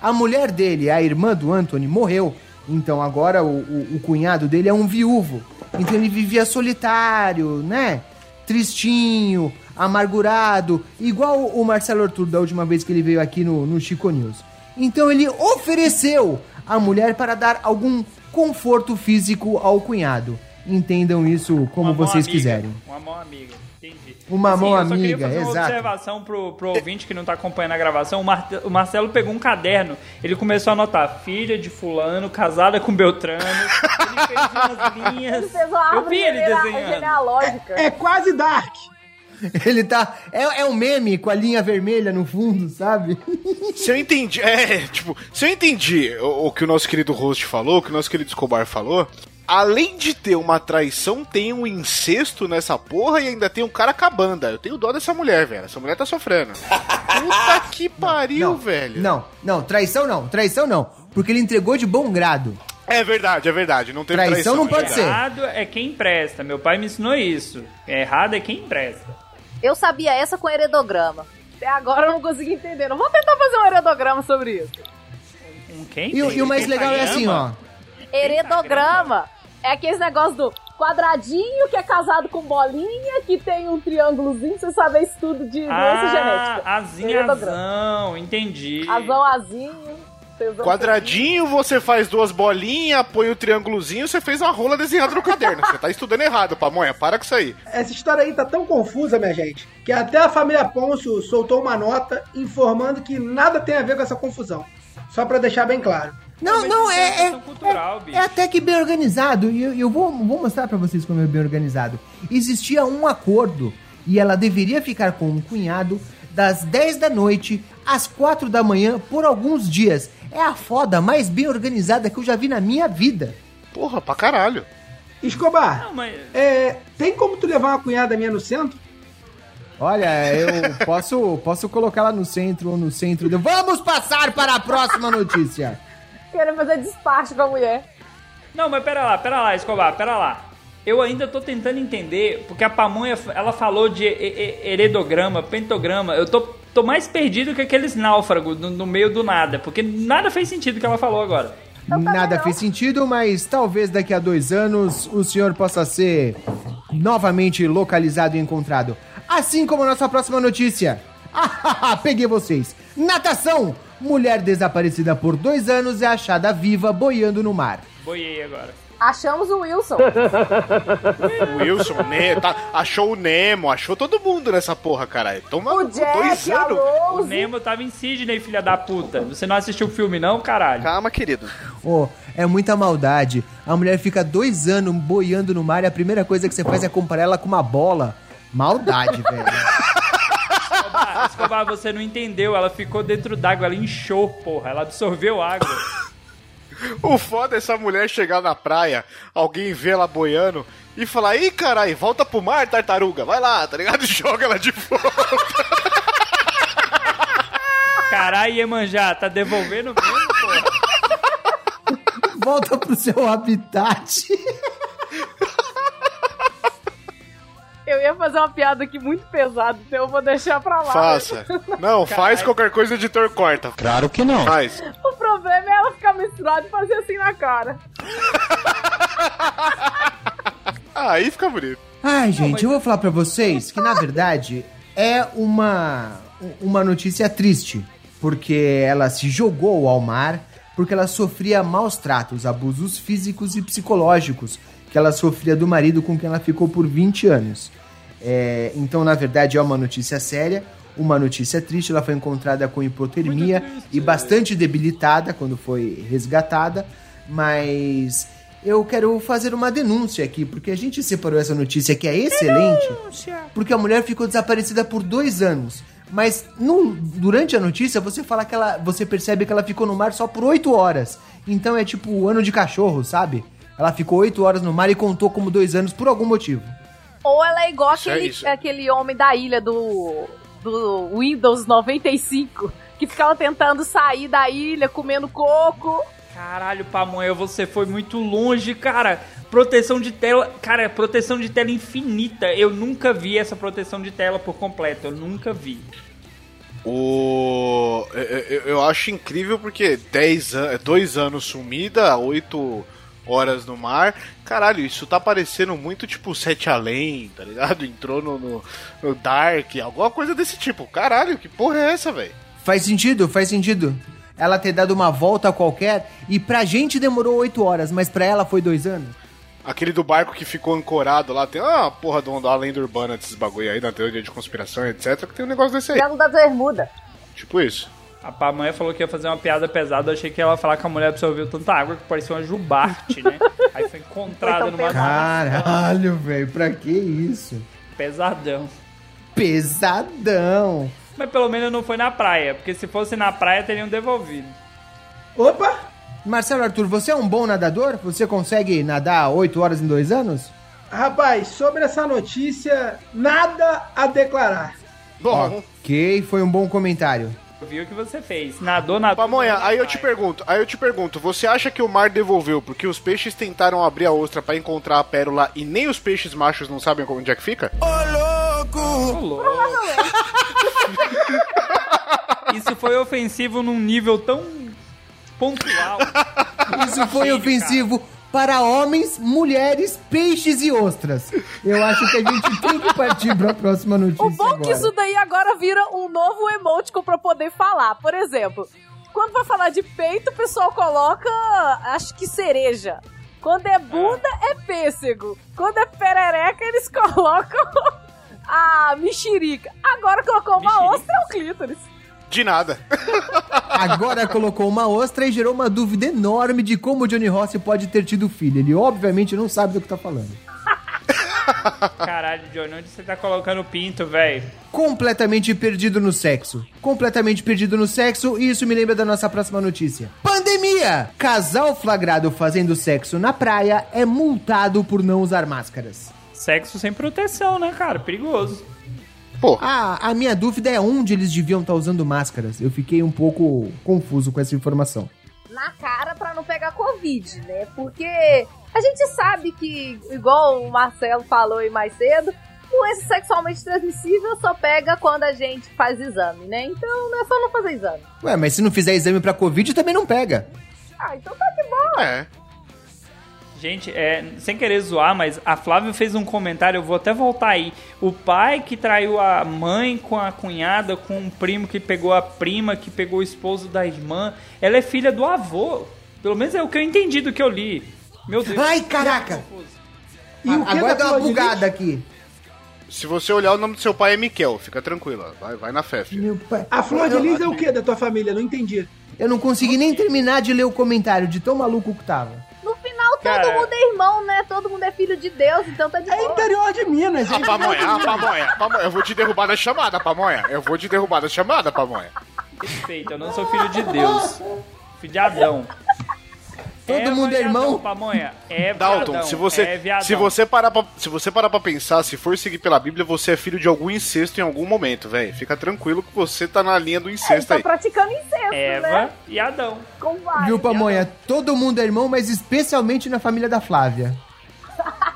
A mulher dele, a irmã do Anthony, morreu. Então agora o, o- o cunhado dele é um viúvo. Então ele vivia solitário, né? Tristinho, amargurado, igual o Marcelo Arthur da última vez que ele veio aqui no, no Chico News. Então ele ofereceu a mulher para dar algum conforto físico ao cunhado. Entendam isso como Uma vocês amiga. quiserem. Uma mão amiga, entendi. Uma mão eu só queria amiga, fazer uma exato. observação pro, pro ouvinte que não tá acompanhando a gravação. O, Marte- o Marcelo pegou um caderno, ele começou a anotar filha de fulano, casada com Beltrano. Ele fez umas linhas. Ele fez uma eu vi ele desenhando. genealógica. É quase Dark. Ele tá. É, é um meme com a linha vermelha no fundo, sabe? Se eu entendi, é, tipo, se eu entendi o, o que o nosso querido host falou, o que o nosso querido Escobar falou, além de ter uma traição, tem um incesto nessa porra e ainda tem um cara com a banda. Eu tenho dó dessa mulher, velho. Essa mulher tá sofrendo. Puta que pariu, não, velho. Não, não, traição não, traição não. Porque ele entregou de bom grado. É verdade, é verdade. Não teve Traição traição. não é pode verdade. ser. Errado é quem empresta. Meu pai me ensinou isso. Errado é quem empresta. Eu sabia essa com heredograma. Até agora eu não consegui entender. Não vou tentar fazer um heredograma sobre isso. Um quem? E, o- e o mais Quem legal é assim, ó. ama? Heredograma é aquele negócio do quadradinho que é casado com bolinha, que tem um triângulozinho, você sabe isso tudo de doença Ah, genética. azinho, Heredograma. azão, entendi. Azão, azinho. Quadradinho, você faz duas bolinhas, põe o triângulozinho, você fez uma rola desenhada no caderno. Você tá estudando errado, pamonha. Para com isso aí. Essa história aí tá tão confusa, minha gente, que até a família Pôncio soltou uma nota informando que nada tem a ver com essa confusão. Só pra deixar bem claro. Não, Mas não, é. questão É, cultural, é, é até que bem organizado. E eu, eu vou, vou mostrar pra vocês como é bem organizado. Existia um acordo e ela deveria ficar com o cunhado das 10 da noite às 4 da manhã por alguns dias. É a foda mais bem organizada que eu já vi na minha vida. Porra, pra caralho. Escobar, Não, mas... é, tem como tu levar uma cunhada minha no centro? Olha, eu posso, posso colocar lá no centro ou no centro. do- Vamos passar para a próxima notícia. Querendo fazer despacho com a mulher. Não, mas pera lá, pera lá, Escobar, pera lá. Eu ainda tô tentando entender, porque a Pamonha, ela falou de he- he- heredograma, pentograma. Eu tô, tô mais perdido que aqueles náufragos no, no meio do nada, porque nada fez sentido o que ela falou agora. Nada fez sentido, mas talvez daqui a dois anos o senhor possa ser novamente localizado e encontrado. Assim como a nossa próxima notícia. Ah, peguei vocês. Natação! Mulher desaparecida por dois anos é achada viva boiando no mar. Boiei agora. Achamos o Wilson. O Wilson, né, tá- achou o Nemo, achou todo mundo nessa porra, caralho. Toma o dois Jack, a anos. O. Nemo tava em Sidney, filha da puta. Você não assistiu o filme, não, caralho? Calma, querido. Oh, é muita maldade. A mulher fica dois anos boiando no mar e a primeira coisa que você faz é comparar ela com uma bola. Maldade, velho. Escobar, Escobar, você não entendeu. Ela ficou dentro d'água, ela inchou, porra. Ela absorveu água. O foda é essa mulher chegar na praia, alguém vê ela boiando e falar: Ih, caralho, volta pro mar, tartaruga, vai lá, tá ligado? E joga ela de volta. Caralho, Iemanjá, tá devolvendo mesmo, porra? Volta pro seu habitat. Eu ia fazer uma piada aqui muito pesada, então eu vou deixar pra lá. Faça. Não, faz qualquer coisa, o editor corta. Claro que não. Faz. O problema é ela ficar misturada e fazer assim na cara. Ah, aí fica bonito. Ai, gente, eu vou falar pra vocês que na verdade é uma uma notícia triste, porque ela se jogou ao mar porque ela sofria maus tratos, abusos físicos e psicológicos que ela sofria do marido com quem ela ficou por 20 anos. É, então, na verdade, é uma notícia séria, uma notícia triste. Ela foi encontrada com hipotermia e bastante debilitada quando foi resgatada, mas eu quero fazer uma denúncia aqui, porque a gente separou essa notícia que é excelente, porque a mulher ficou desaparecida por dois anos. Mas no- durante a notícia você fala que ela. Você percebe que ela ficou no mar só por oito horas. Então é tipo o ano de cachorro, sabe? Ela ficou oito horas no mar e contou como dois anos por algum motivo. Ou ela é igual é aquele, isso. aquele homem da ilha do, do Windows 95, que ficava tentando sair da ilha comendo coco. Caralho, Pamonha, você foi muito longe, cara. Proteção de tela, cara, proteção de tela infinita. Eu nunca vi essa proteção de tela por completo, eu nunca vi. O. Eu, eu- eu acho incrível porque 10 anos, dois anos sumida, 8 horas no mar. Caralho, isso tá parecendo muito tipo Sete Além, tá ligado? Entrou no, no, no Dark, alguma coisa desse tipo. Caralho, que porra é essa, velho? Faz sentido, faz sentido. ela ter dado uma volta qualquer e pra gente demorou oito horas, mas pra ela foi dois anos? Aquele do barco que ficou ancorado lá, tem uma porra de uma lenda urbana desses bagulho aí, na teoria de conspiração, etc. Que tem um negócio desse aí. Triângulo das Bermudas. Tipo isso. A pamonha falou que ia fazer uma piada pesada, eu achei que ela ia falar que a mulher absorveu tanta água que parecia uma jubarte, né? Aí foi encontrada Foi numa Caralho, velho, pra que isso? pesadão. Pesadão. Mas pelo menos não foi na praia, porque se fosse na praia teriam devolvido. Opa! Marcelo Arthur, você é um bom nadador? Você consegue nadar oito horas em dois anos? Rapaz, sobre essa notícia, nada a declarar. Bom, Ok, foi um bom comentário. Eu vi o que você fez. Nadou, nadou. Pamonha, aí eu te pergunto, aí eu te pergunto, você acha que o mar devolveu porque os peixes tentaram abrir a ostra pra encontrar a pérola e nem os peixes machos não sabem onde é que fica? Ô, louco. Isso foi ofensivo num nível tão pontual. Isso foi ofensivo para homens, mulheres, peixes e ostras. Eu acho que a gente tem que partir para a próxima notícia O bom agora. que isso daí agora vira um novo emoticon pra poder falar. Por exemplo, quando vai falar de peito, o pessoal coloca, acho que cereja. Quando é bunda, é pêssego. Quando é perereca, eles colocam a mexerica. Agora colocou uma Mexerica. ostra, é o clítoris. De nada. Agora colocou uma ostra e gerou uma dúvida enorme de como o Johnny Rossi pode ter tido filho. Ele obviamente não sabe do que tá falando. Caralho, Johnny, onde você tá colocando o pinto, velho? Completamente perdido no sexo. Completamente perdido no sexo, e isso me lembra da nossa próxima notícia. Pandemia! Casal flagrado fazendo sexo na praia é multado por não usar máscaras. Sexo sem proteção, né, cara? Perigoso. Pô, Ah, a minha dúvida é onde eles deviam estar usando máscaras. Eu fiquei um pouco confuso com essa informação. na cara pra não pegar Covid, né? Porque a gente sabe que, igual o Marcelo falou aí mais cedo, doença sexualmente transmissível só pega quando a gente faz exame, né? Então não é só não fazer exame. Ué, mas se não fizer exame pra Covid, também não pega. Ah, então tá de boa. é. Gente, é, sem querer zoar, mas a Flávia fez um comentário, eu vou até voltar aí. O pai que traiu a mãe com a cunhada, com um primo que pegou a prima, que pegou o esposo da irmã, ela é filha do avô. Pelo menos é o que eu entendi do que eu li. Meu Deus. Ai, caraca! E o que Agora da deu uma bugada aqui. Se você olhar o nome do seu pai é Miquel, fica tranquila. Vai, vai na fé, filho. Meu pai. A Flor de Lis é o que da tua família? Não entendi. Eu não consegui nem terminar de ler o comentário, de tão maluco que tava. Final, todo Cara. mundo é irmão, né? Todo mundo é filho de Deus, então tá de É boa. interior de Minas, A gente. pamonha, a pamonha, pamonha. Eu vou te derrubar da chamada, pamonha. Eu vou te derrubar da chamada, pamonha. Respeito, eu não sou filho de Deus. Filho de Adão. Todo mundo é irmão? Pamonha. É Dalton, viadão, se você, é viadão. se você parar pra, se você parar pra pensar, se for seguir pela Bíblia, você é filho de algum incesto em algum momento, velho. Fica tranquilo que você tá na linha do Eles incesto estão aí. praticando incesto, Eva né? e Adão. Com vários. Viu, Pamonha? Todo mundo é irmão, mas especialmente na família da Flávia.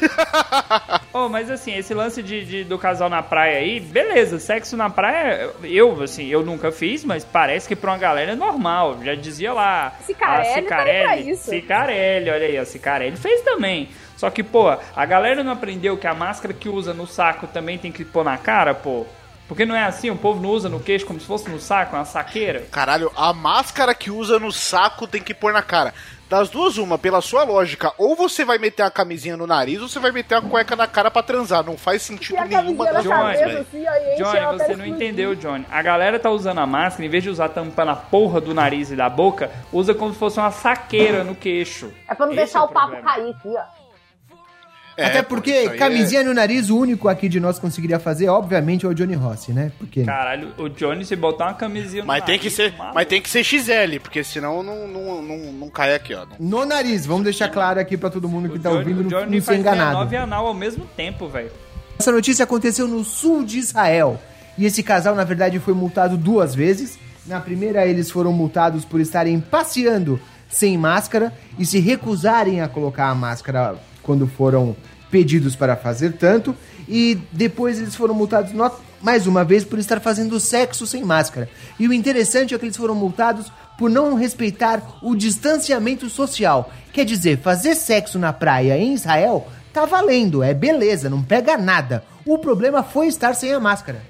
Oh, mas assim, esse lance de, de- do casal na praia aí, beleza, sexo na praia, eu, assim, eu nunca fiz, mas parece que pra uma galera é normal. Já dizia lá. Cicarelli a tá isso. Cicarelli, olha aí, a Cicarelli fez também. Só que, pô, a galera não aprendeu que a máscara que usa no saco também tem que pôr na cara, pô. Porque não é assim, o povo não usa no queixo como se fosse no saco, uma saqueira. Caralho, a máscara que usa no saco tem que pôr na cara. Das duas, uma, pela sua lógica, ou você vai meter a camisinha no nariz ou você vai meter a cueca na cara pra transar. Não faz sentido E a nenhuma camisinha na das Johnny, cabeça, assim, Johnny, você não explodir. entendeu, Johnny. A galera tá usando a máscara, em vez de usar tampando a porra do nariz e da boca, usa como se fosse uma saqueira no queixo. É pra não Esse deixar é o papo problema. cair aqui, ó. É, Até porque aí camisinha no nariz, o único aqui de nós conseguiria fazer, obviamente, é o Johnny Rossi, né? Porque Caralho, o Johnny se botar uma camisinha no Mas tem que nariz, ser, maluco. mas tem que ser XL, porque senão não, não, não, não cai aqui, ó. no nariz, vamos deixar claro aqui pra todo mundo que O tá Johnny, ouvindo o não, Johnny não ser faz enganado. 69 e anal ao mesmo tempo, velho. Essa notícia aconteceu no sul de Israel. E esse casal, na verdade, foi multado duas vezes. Na primeira, eles foram multados por estarem passeando sem máscara e se recusarem a colocar a máscara quando foram pedidos para fazer tanto. E depois eles foram multados no- mais uma vez por estar fazendo sexo sem máscara. E o interessante é que eles foram multados por não respeitar o distanciamento social. Quer dizer, fazer sexo na praia em Israel tá valendo, é beleza, não pega nada. O problema foi estar sem a máscara.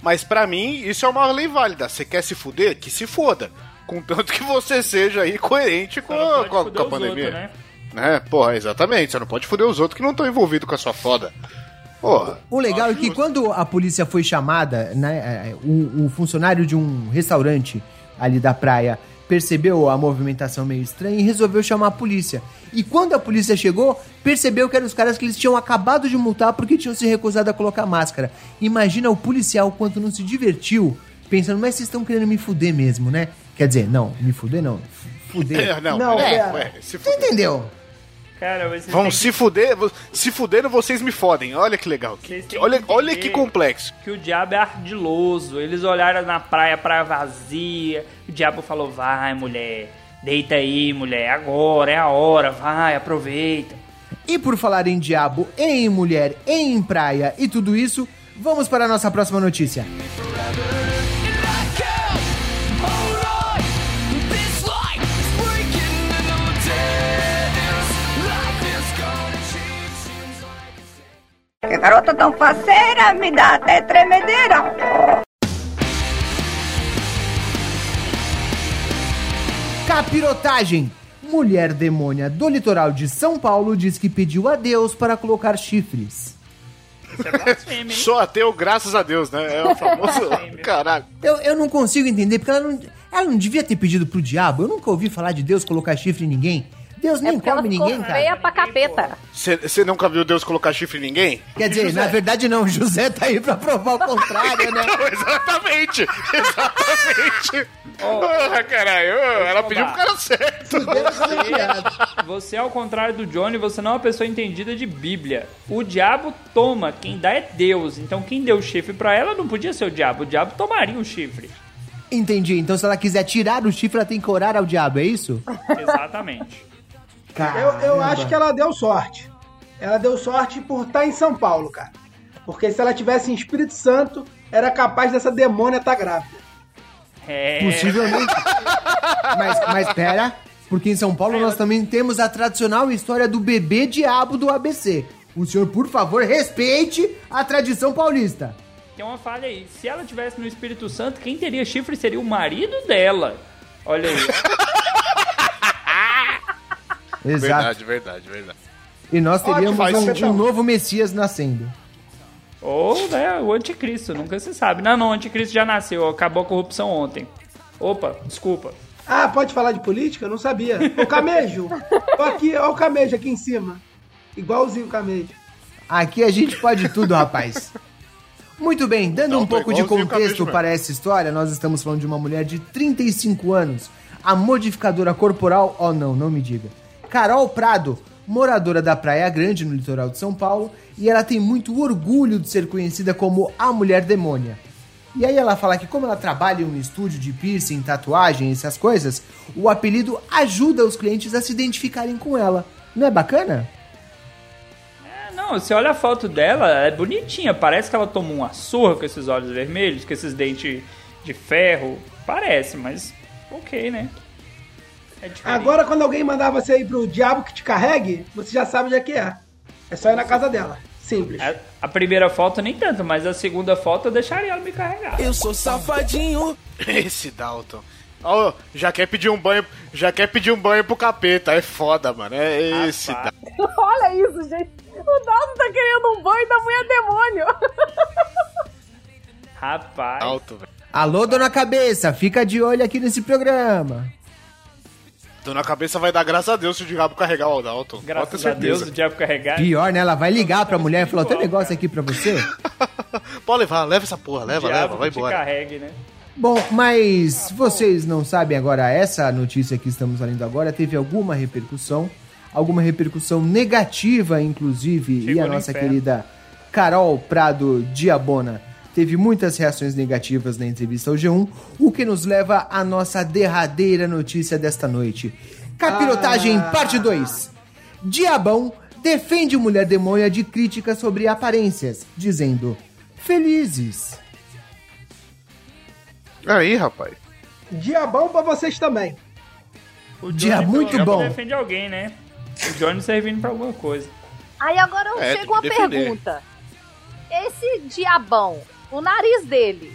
Mas pra mim, isso é uma lei válida. Você quer se fuder? Que se foda. Contanto que você seja aí coerente com, a- com a, com a pandemia. outros, né? Né? Porra, exatamente. Você não pode fuder os outros que não estão envolvidos com a sua foda. Porra. O legal é que justo. quando a polícia foi chamada, né, é, o, o funcionário de um restaurante ali da praia percebeu a movimentação meio estranha e resolveu chamar a polícia. E quando a polícia chegou, percebeu que eram os caras que eles tinham acabado de multar porque tinham se recusado a colocar máscara. Imagina o policial quanto não se divertiu, pensando, mas vocês estão querendo me fuder mesmo, né? Quer dizer, não, me fuder não. Fuder. É, não, Não, é, é. ué, se Você fuder. entendeu? Cara, vocês Vão se fuder, vo- se fudendo vocês me fodem. Olha que legal. Que- que- olha, que olha que complexo. que o diabo é ardiloso. Eles olharam na praia, praia vazia. O diabo falou: vai, mulher, deita aí, mulher, agora é a hora, vai, aproveita. E por falar em diabo, em mulher, em praia e tudo isso, vamos para a nossa próxima notícia. Que garota tão faceira, me dá até tremedeira. Capirotagem! Mulher demônia do litoral de São Paulo diz que pediu a Deus para colocar chifres. É? Sou ateu, graças a Deus, né? É o famoso. Caralho. Eu, eu não consigo entender, porque ela não, ela não devia ter pedido pro diabo. Eu nunca ouvi falar de Deus colocar chifre em ninguém. Deus É nem ela come ficou ninguém, feia cara. pra capeta. Você nunca viu Deus colocar chifre em ninguém? Quer dizer, na verdade não, José tá aí pra provar o contrário, né? Não, exatamente! Exatamente! Porra, caralho! Ela pediu pro cara certo! Você, ao contrário do Johnny, você não é uma pessoa entendida de Bíblia. O diabo toma, quem dá é Deus. Então quem deu o chifre pra ela não podia ser o diabo. O diabo tomaria o chifre. Entendi. Então se ela quiser tirar o chifre, ela tem que orar ao diabo, é isso? Exatamente. Eu, eu acho que ela deu sorte. Ela deu sorte por estar em São Paulo, cara. Porque se ela tivesse em Espírito Santo, era capaz dessa demônia estar grávida. É. Possivelmente. mas, mas pera, porque em São Paulo nós também temos a tradicional história do bebê diabo do ABC. O senhor, por favor, respeite a tradição paulista. Tem uma falha aí. Se ela tivesse no Espírito Santo, quem teria chifre seria o marido dela. Olha aí. Exato. Verdade, verdade, verdade. E nós teríamos faz um, um novo Messias nascendo. Ou, né, o anticristo, nunca se sabe. Não, não, o anticristo já nasceu, acabou a corrupção ontem. Opa, desculpa. Ah, pode falar de política? Eu não sabia. O camejo. Tô aqui, ó o camejo aqui em cima. Igualzinho o camejo. Aqui a gente pode tudo, rapaz. Muito bem, dando Não, um pouco de contexto para essa história, nós estamos falando de uma mulher de 35 anos, a modificadora corporal, oh não, não me diga, Carol Prado, moradora da Praia Grande, no litoral de São Paulo, e ela tem muito orgulho de ser conhecida como a Mulher Demônia. E aí ela fala que como ela trabalha em um estúdio de piercing, tatuagem, essas coisas, o apelido ajuda os clientes a se identificarem com ela. Não é bacana? É, não, você olha a foto dela, é bonitinha. Parece que ela tomou uma surra com esses olhos vermelhos, com esses dentes de ferro. Parece, mas ok, né? É diferente. Agora, quando alguém mandar você ir pro diabo que te carregue, você já sabe onde é que é. É só ir na casa dela. Simples. A, a primeira foto nem tanto, mas a segunda foto eu deixaria ela me carregar. Eu sou safadinho. Esse Dalton. Ó, já quer pedir um banho, já quer pedir um banho pro capeta, é foda, mano. É esse Rapaz. Dalton. Olha isso, gente. O Dalton tá querendo um banho da mulher demônio. Rapaz. velho. Alô, dona Cabeça, fica de olho aqui nesse programa. Dona Cabeça vai dar graças a Deus se o diabo carregar o Dalton. Graças a Deus o diabo carregar. Pior, né? Ela vai ligar pra mulher e falar: tem um negócio aqui pra você. Pode levar, leva essa porra, leva, leva, vai embora. carregue, né? Bom, mas vocês não sabem agora, essa notícia que estamos lendo agora teve alguma repercussão, alguma repercussão negativa, inclusive, e Chegou a no nossa inferno. querida Carol Prado Diabona teve muitas reações negativas na entrevista ao G1, o que nos leva à nossa derradeira notícia desta noite. Capirotagem, Ah. parte 2. Diabão defende mulher demônia de críticas sobre aparências, dizendo: felizes. Aí, rapaz. Diabão pra vocês também. O Dia muito menos, bom. defende alguém, né? O Johnny servindo pra alguma coisa. Aí agora eu É, chego tem uma defender. pergunta. Esse diabão o nariz dele,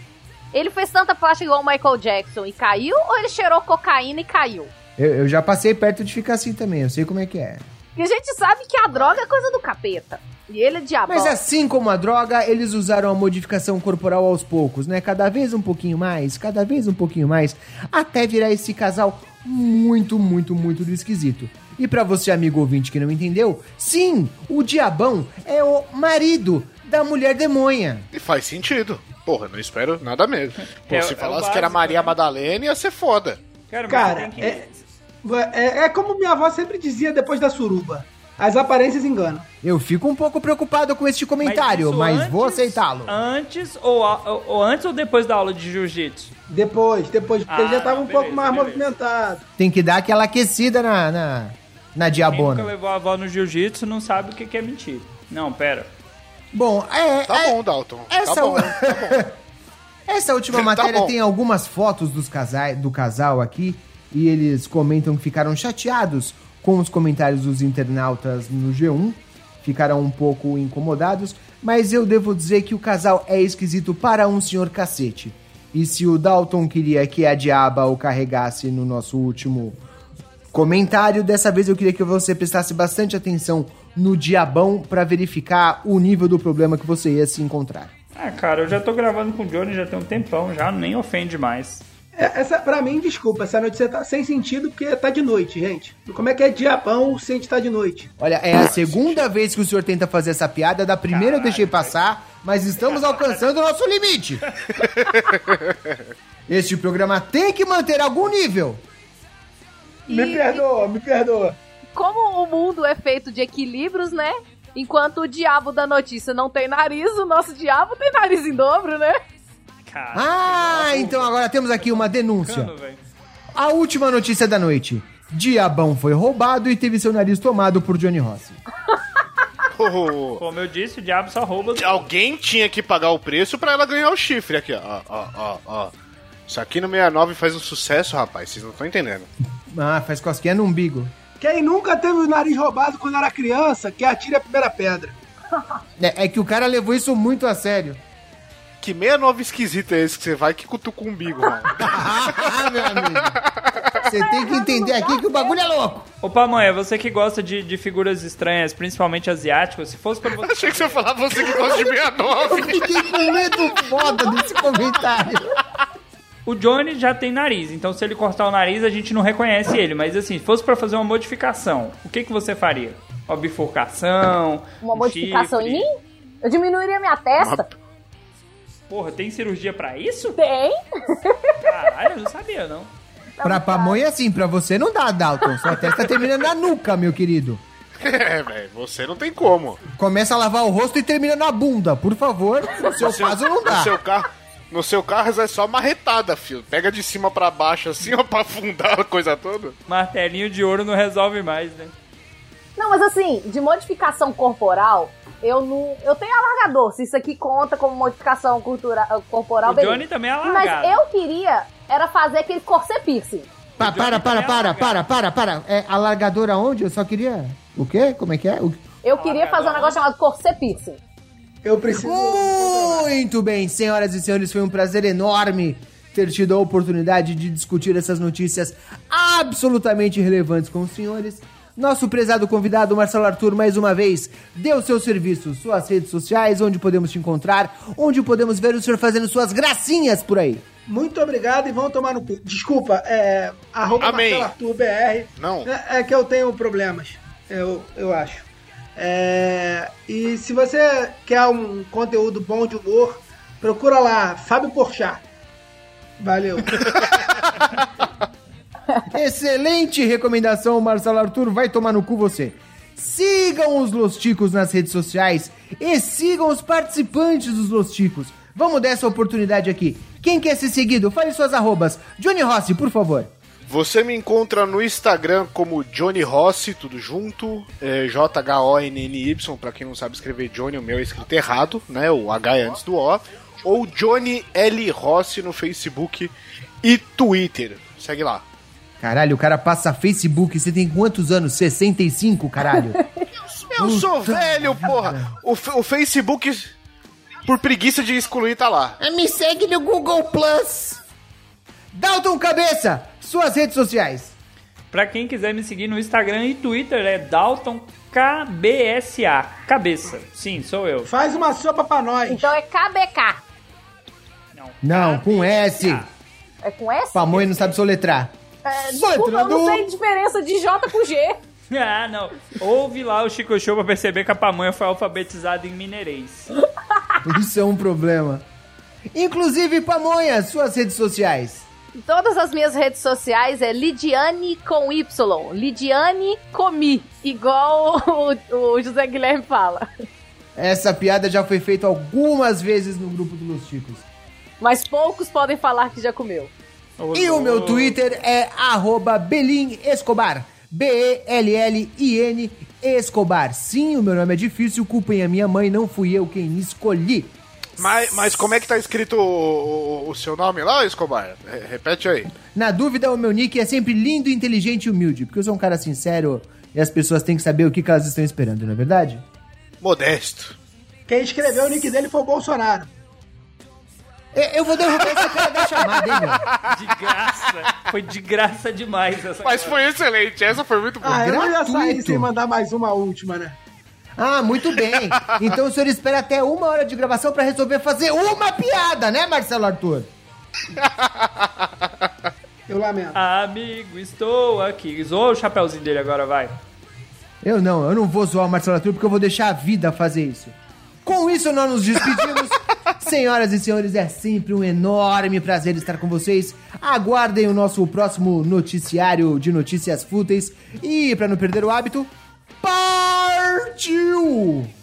ele fez tanta plástica igual o Michael Jackson e caiu, ou ele cheirou cocaína e caiu? Eu, eu já passei perto de ficar assim também, eu sei como é que é. E a gente sabe que a droga é coisa do capeta. E ele é diabão. Mas assim como a droga, eles usaram a modificação corporal aos poucos, né? Cada vez um pouquinho mais, cada vez um pouquinho mais, até virar esse casal muito, muito, muito do esquisito. E pra você, amigo ouvinte que não entendeu, sim, o diabão é o marido da mulher demonha. E faz sentido. Porra, não espero nada mesmo. Pô, É- se é falasse que era básico, Maria né? Madalena, ia ser foda. Cara, mas Cara, que- é, é, é como minha avó sempre dizia depois da suruba. As aparências enganam. Eu fico um pouco preocupado com este comentário, isso mas, antes- vou aceitá-lo. Antes ou, a- ou- ou antes ou depois da aula de jiu-jitsu? Depois, depois, porque Ah, ele já tava um beleza, pouco mais beleza. movimentado. Tem que dar aquela aquecida na, na, na Quem nunca diabona. levou a avó no jiu-jitsu não sabe o que que é mentira. Não, pera. Bom, é. Tá é- bom, Dalton. Essa, Tá bom. Essa última Tá matéria bom. tem algumas fotos dos casais, do casal aqui e eles comentam que ficaram chateados com os comentários dos internautas no G1, ficaram um pouco incomodados, mas eu devo dizer que o casal é esquisito para um senhor cacete. E se o Dalton queria que a diaba o carregasse no nosso último comentário, dessa vez eu queria que você prestasse bastante atenção no diabão para verificar o nível do problema que você ia se encontrar. Ah, cara, eu já tô gravando com o Johnny já tem um tempão, já nem ofende mais. É, Essa, pra mim, desculpa, essa notícia tá sem sentido porque tá de noite, gente. Como é que é diabão se a gente tá de noite? Olha, é a segunda vez que o senhor tenta fazer essa piada. Da primeira eu deixei passar, mas estamos alcançando o nosso limite. Este programa tem que manter algum nível. Me E- perdoa, me perdoa. Como o mundo é feito de equilíbrios, né? Enquanto o diabo da notícia não tem nariz, o nosso diabo tem nariz em dobro, né? Cara, Ah, então agora temos aqui uma denúncia. A última notícia da noite. Diabão foi roubado e teve seu nariz tomado por Johnny Rossi. Como eu disse, o diabo só rouba. do- Alguém tinha que pagar o preço pra ela ganhar o chifre aqui, ó. Ó, ó, ó, ó. Isso aqui no 69 faz um sucesso, rapaz. Vocês não estão entendendo. Ah, faz cosquinha no umbigo. Quem nunca teve o nariz roubado quando era criança, que atire a primeira pedra. É, é que o cara levou isso muito a sério. Que 69 esquisito é esse que você vai que cutuca o umbigo, mano? Ah, meu amigo. Você tem que entender aqui que o bagulho é louco. Ô, Pamonha, você que gosta de, de figuras estranhas, principalmente asiáticas, se fosse pra você. Achei que você ia falar você que gosta de 69. Fiquei com medo foda desse comentário. O Johnny já tem nariz, então se ele cortar o nariz, a gente não reconhece ele. Mas assim, se fosse pra fazer uma modificação, o que, que você faria? Uma bifurcação? Uma um modificação chifre? em mim? Eu diminuiria minha testa. Porra, tem cirurgia pra isso? Tem. Caralho, eu não sabia, não. Pra pamonha, sim, pra você não dá, Dalton. Sua testa termina na nuca, meu querido. É, velho, você não tem como. Começa a lavar o rosto e termina na bunda, por favor. No seu caso, não No dá. seu carro. No seu carro é só marretada, filho. Pega de cima pra baixo assim, ó, pra afundar a coisa toda. Martelinho de ouro não resolve mais, né? Não, mas assim, de modificação corporal, eu não. Eu tenho alargador. Se isso aqui conta como modificação cultura, corporal, O beleza. Johnny também é Mas alargado. eu queria era fazer aquele corset piercing. Pa- para, para, para, para, para, para. É alargador aonde? Eu só queria. O quê? Como é que é? O- Eu queria fazer um negócio chamado corset piercing. Eu preciso. Muito bem, senhoras e senhores, foi um prazer enorme ter tido a oportunidade de discutir essas notícias absolutamente relevantes com os senhores. Nosso prezado convidado, Marcelo Arthur, mais uma vez, deu seus serviços, suas redes sociais, onde podemos te encontrar, onde podemos ver o senhor fazendo suas gracinhas por aí. Muito obrigado e vão tomar no cu. Desculpa, é. Arroba Amém. Marcelo Arthur BR. Não. É, é que eu tenho problemas, eu, eu acho. É, e se você quer um conteúdo bom de humor, procura lá, Fábio Porchat. Valeu. Excelente recomendação, Marcelo Arthur. Vai tomar no cu você. Sigam os Losticos nas redes sociais e sigam os participantes dos Losticos. Vamos dar essa oportunidade aqui. Quem quer ser seguido, fale suas arrobas. Johnny Rossi, por favor. Você me encontra no Instagram como Johnny Rossi, tudo junto, é, J-H-O-N-N-Y, pra quem não sabe escrever Johnny, o meu é escrito errado, né? O H é antes do O. Ou Johnny L. Rossi no Facebook e Twitter. Segue lá. Caralho, o cara passa Facebook. Você tem quantos anos? 65, caralho. Eu sou Puta velho, porra! O, o Facebook. por preguiça de excluir, tá lá. Me segue no Google Plus. Dalton Cabeça, suas redes sociais. Pra quem quiser me seguir no Instagram e Twitter é Dalton KBSA. Cabeça. Sim, sou eu. Faz uma sopa pra nós. Então é KBK. Não, com S. É com S? Pamonha não sabe soletrar. É, desculpa, eu não sei a diferença de J com G. Ah, não. Ouve lá o Chico Show pra perceber que a pamonha foi alfabetizada em mineirês. Isso é um problema. Inclusive, Pamonha, suas redes sociais. Em todas as minhas redes sociais é Lidiane com Y. Lidiane Comi. Igual o, o José Guilherme fala. Essa piada já foi feita algumas vezes no grupo dos Los Chicos. Mas poucos podem falar que já comeu. E o meu Twitter é arroba Belin Escobar. B-E-L-L-I-N Escobar. Sim, o meu nome é difícil, culpem a minha mãe, não fui eu quem escolhi. Mas, mas como é que tá escrito o, o- o seu nome lá, Escobar? Re- Repete aí. Na dúvida, o meu nick é sempre lindo, inteligente e humilde, porque eu sou um cara sincero e as pessoas têm que saber o que, que elas estão esperando, não é verdade? Modesto. Quem escreveu o nick dele foi o Bolsonaro. Eu vou derrubar esse cara da chamada, hein, meu? De graça. Foi de graça demais essa Mas foi excelente, essa foi muito boa. Ah, eu não ia sair gratuito. sem mandar mais uma última, né? Ah, muito bem. Então o senhor espera até uma hora de gravação pra resolver fazer uma piada, né, Marcelo Arthur? Eu lamento. Amigo, estou aqui. Zoa o chapéuzinho dele agora, vai. Eu não, eu não vou zoar o Marcelo Arthur porque eu vou deixar a vida fazer isso. Com isso, nós nos despedimos. Senhoras e senhores, é sempre um enorme prazer estar com vocês. Aguardem o nosso próximo noticiário de notícias fúteis. E, pra não perder o hábito, partiu! Brasil!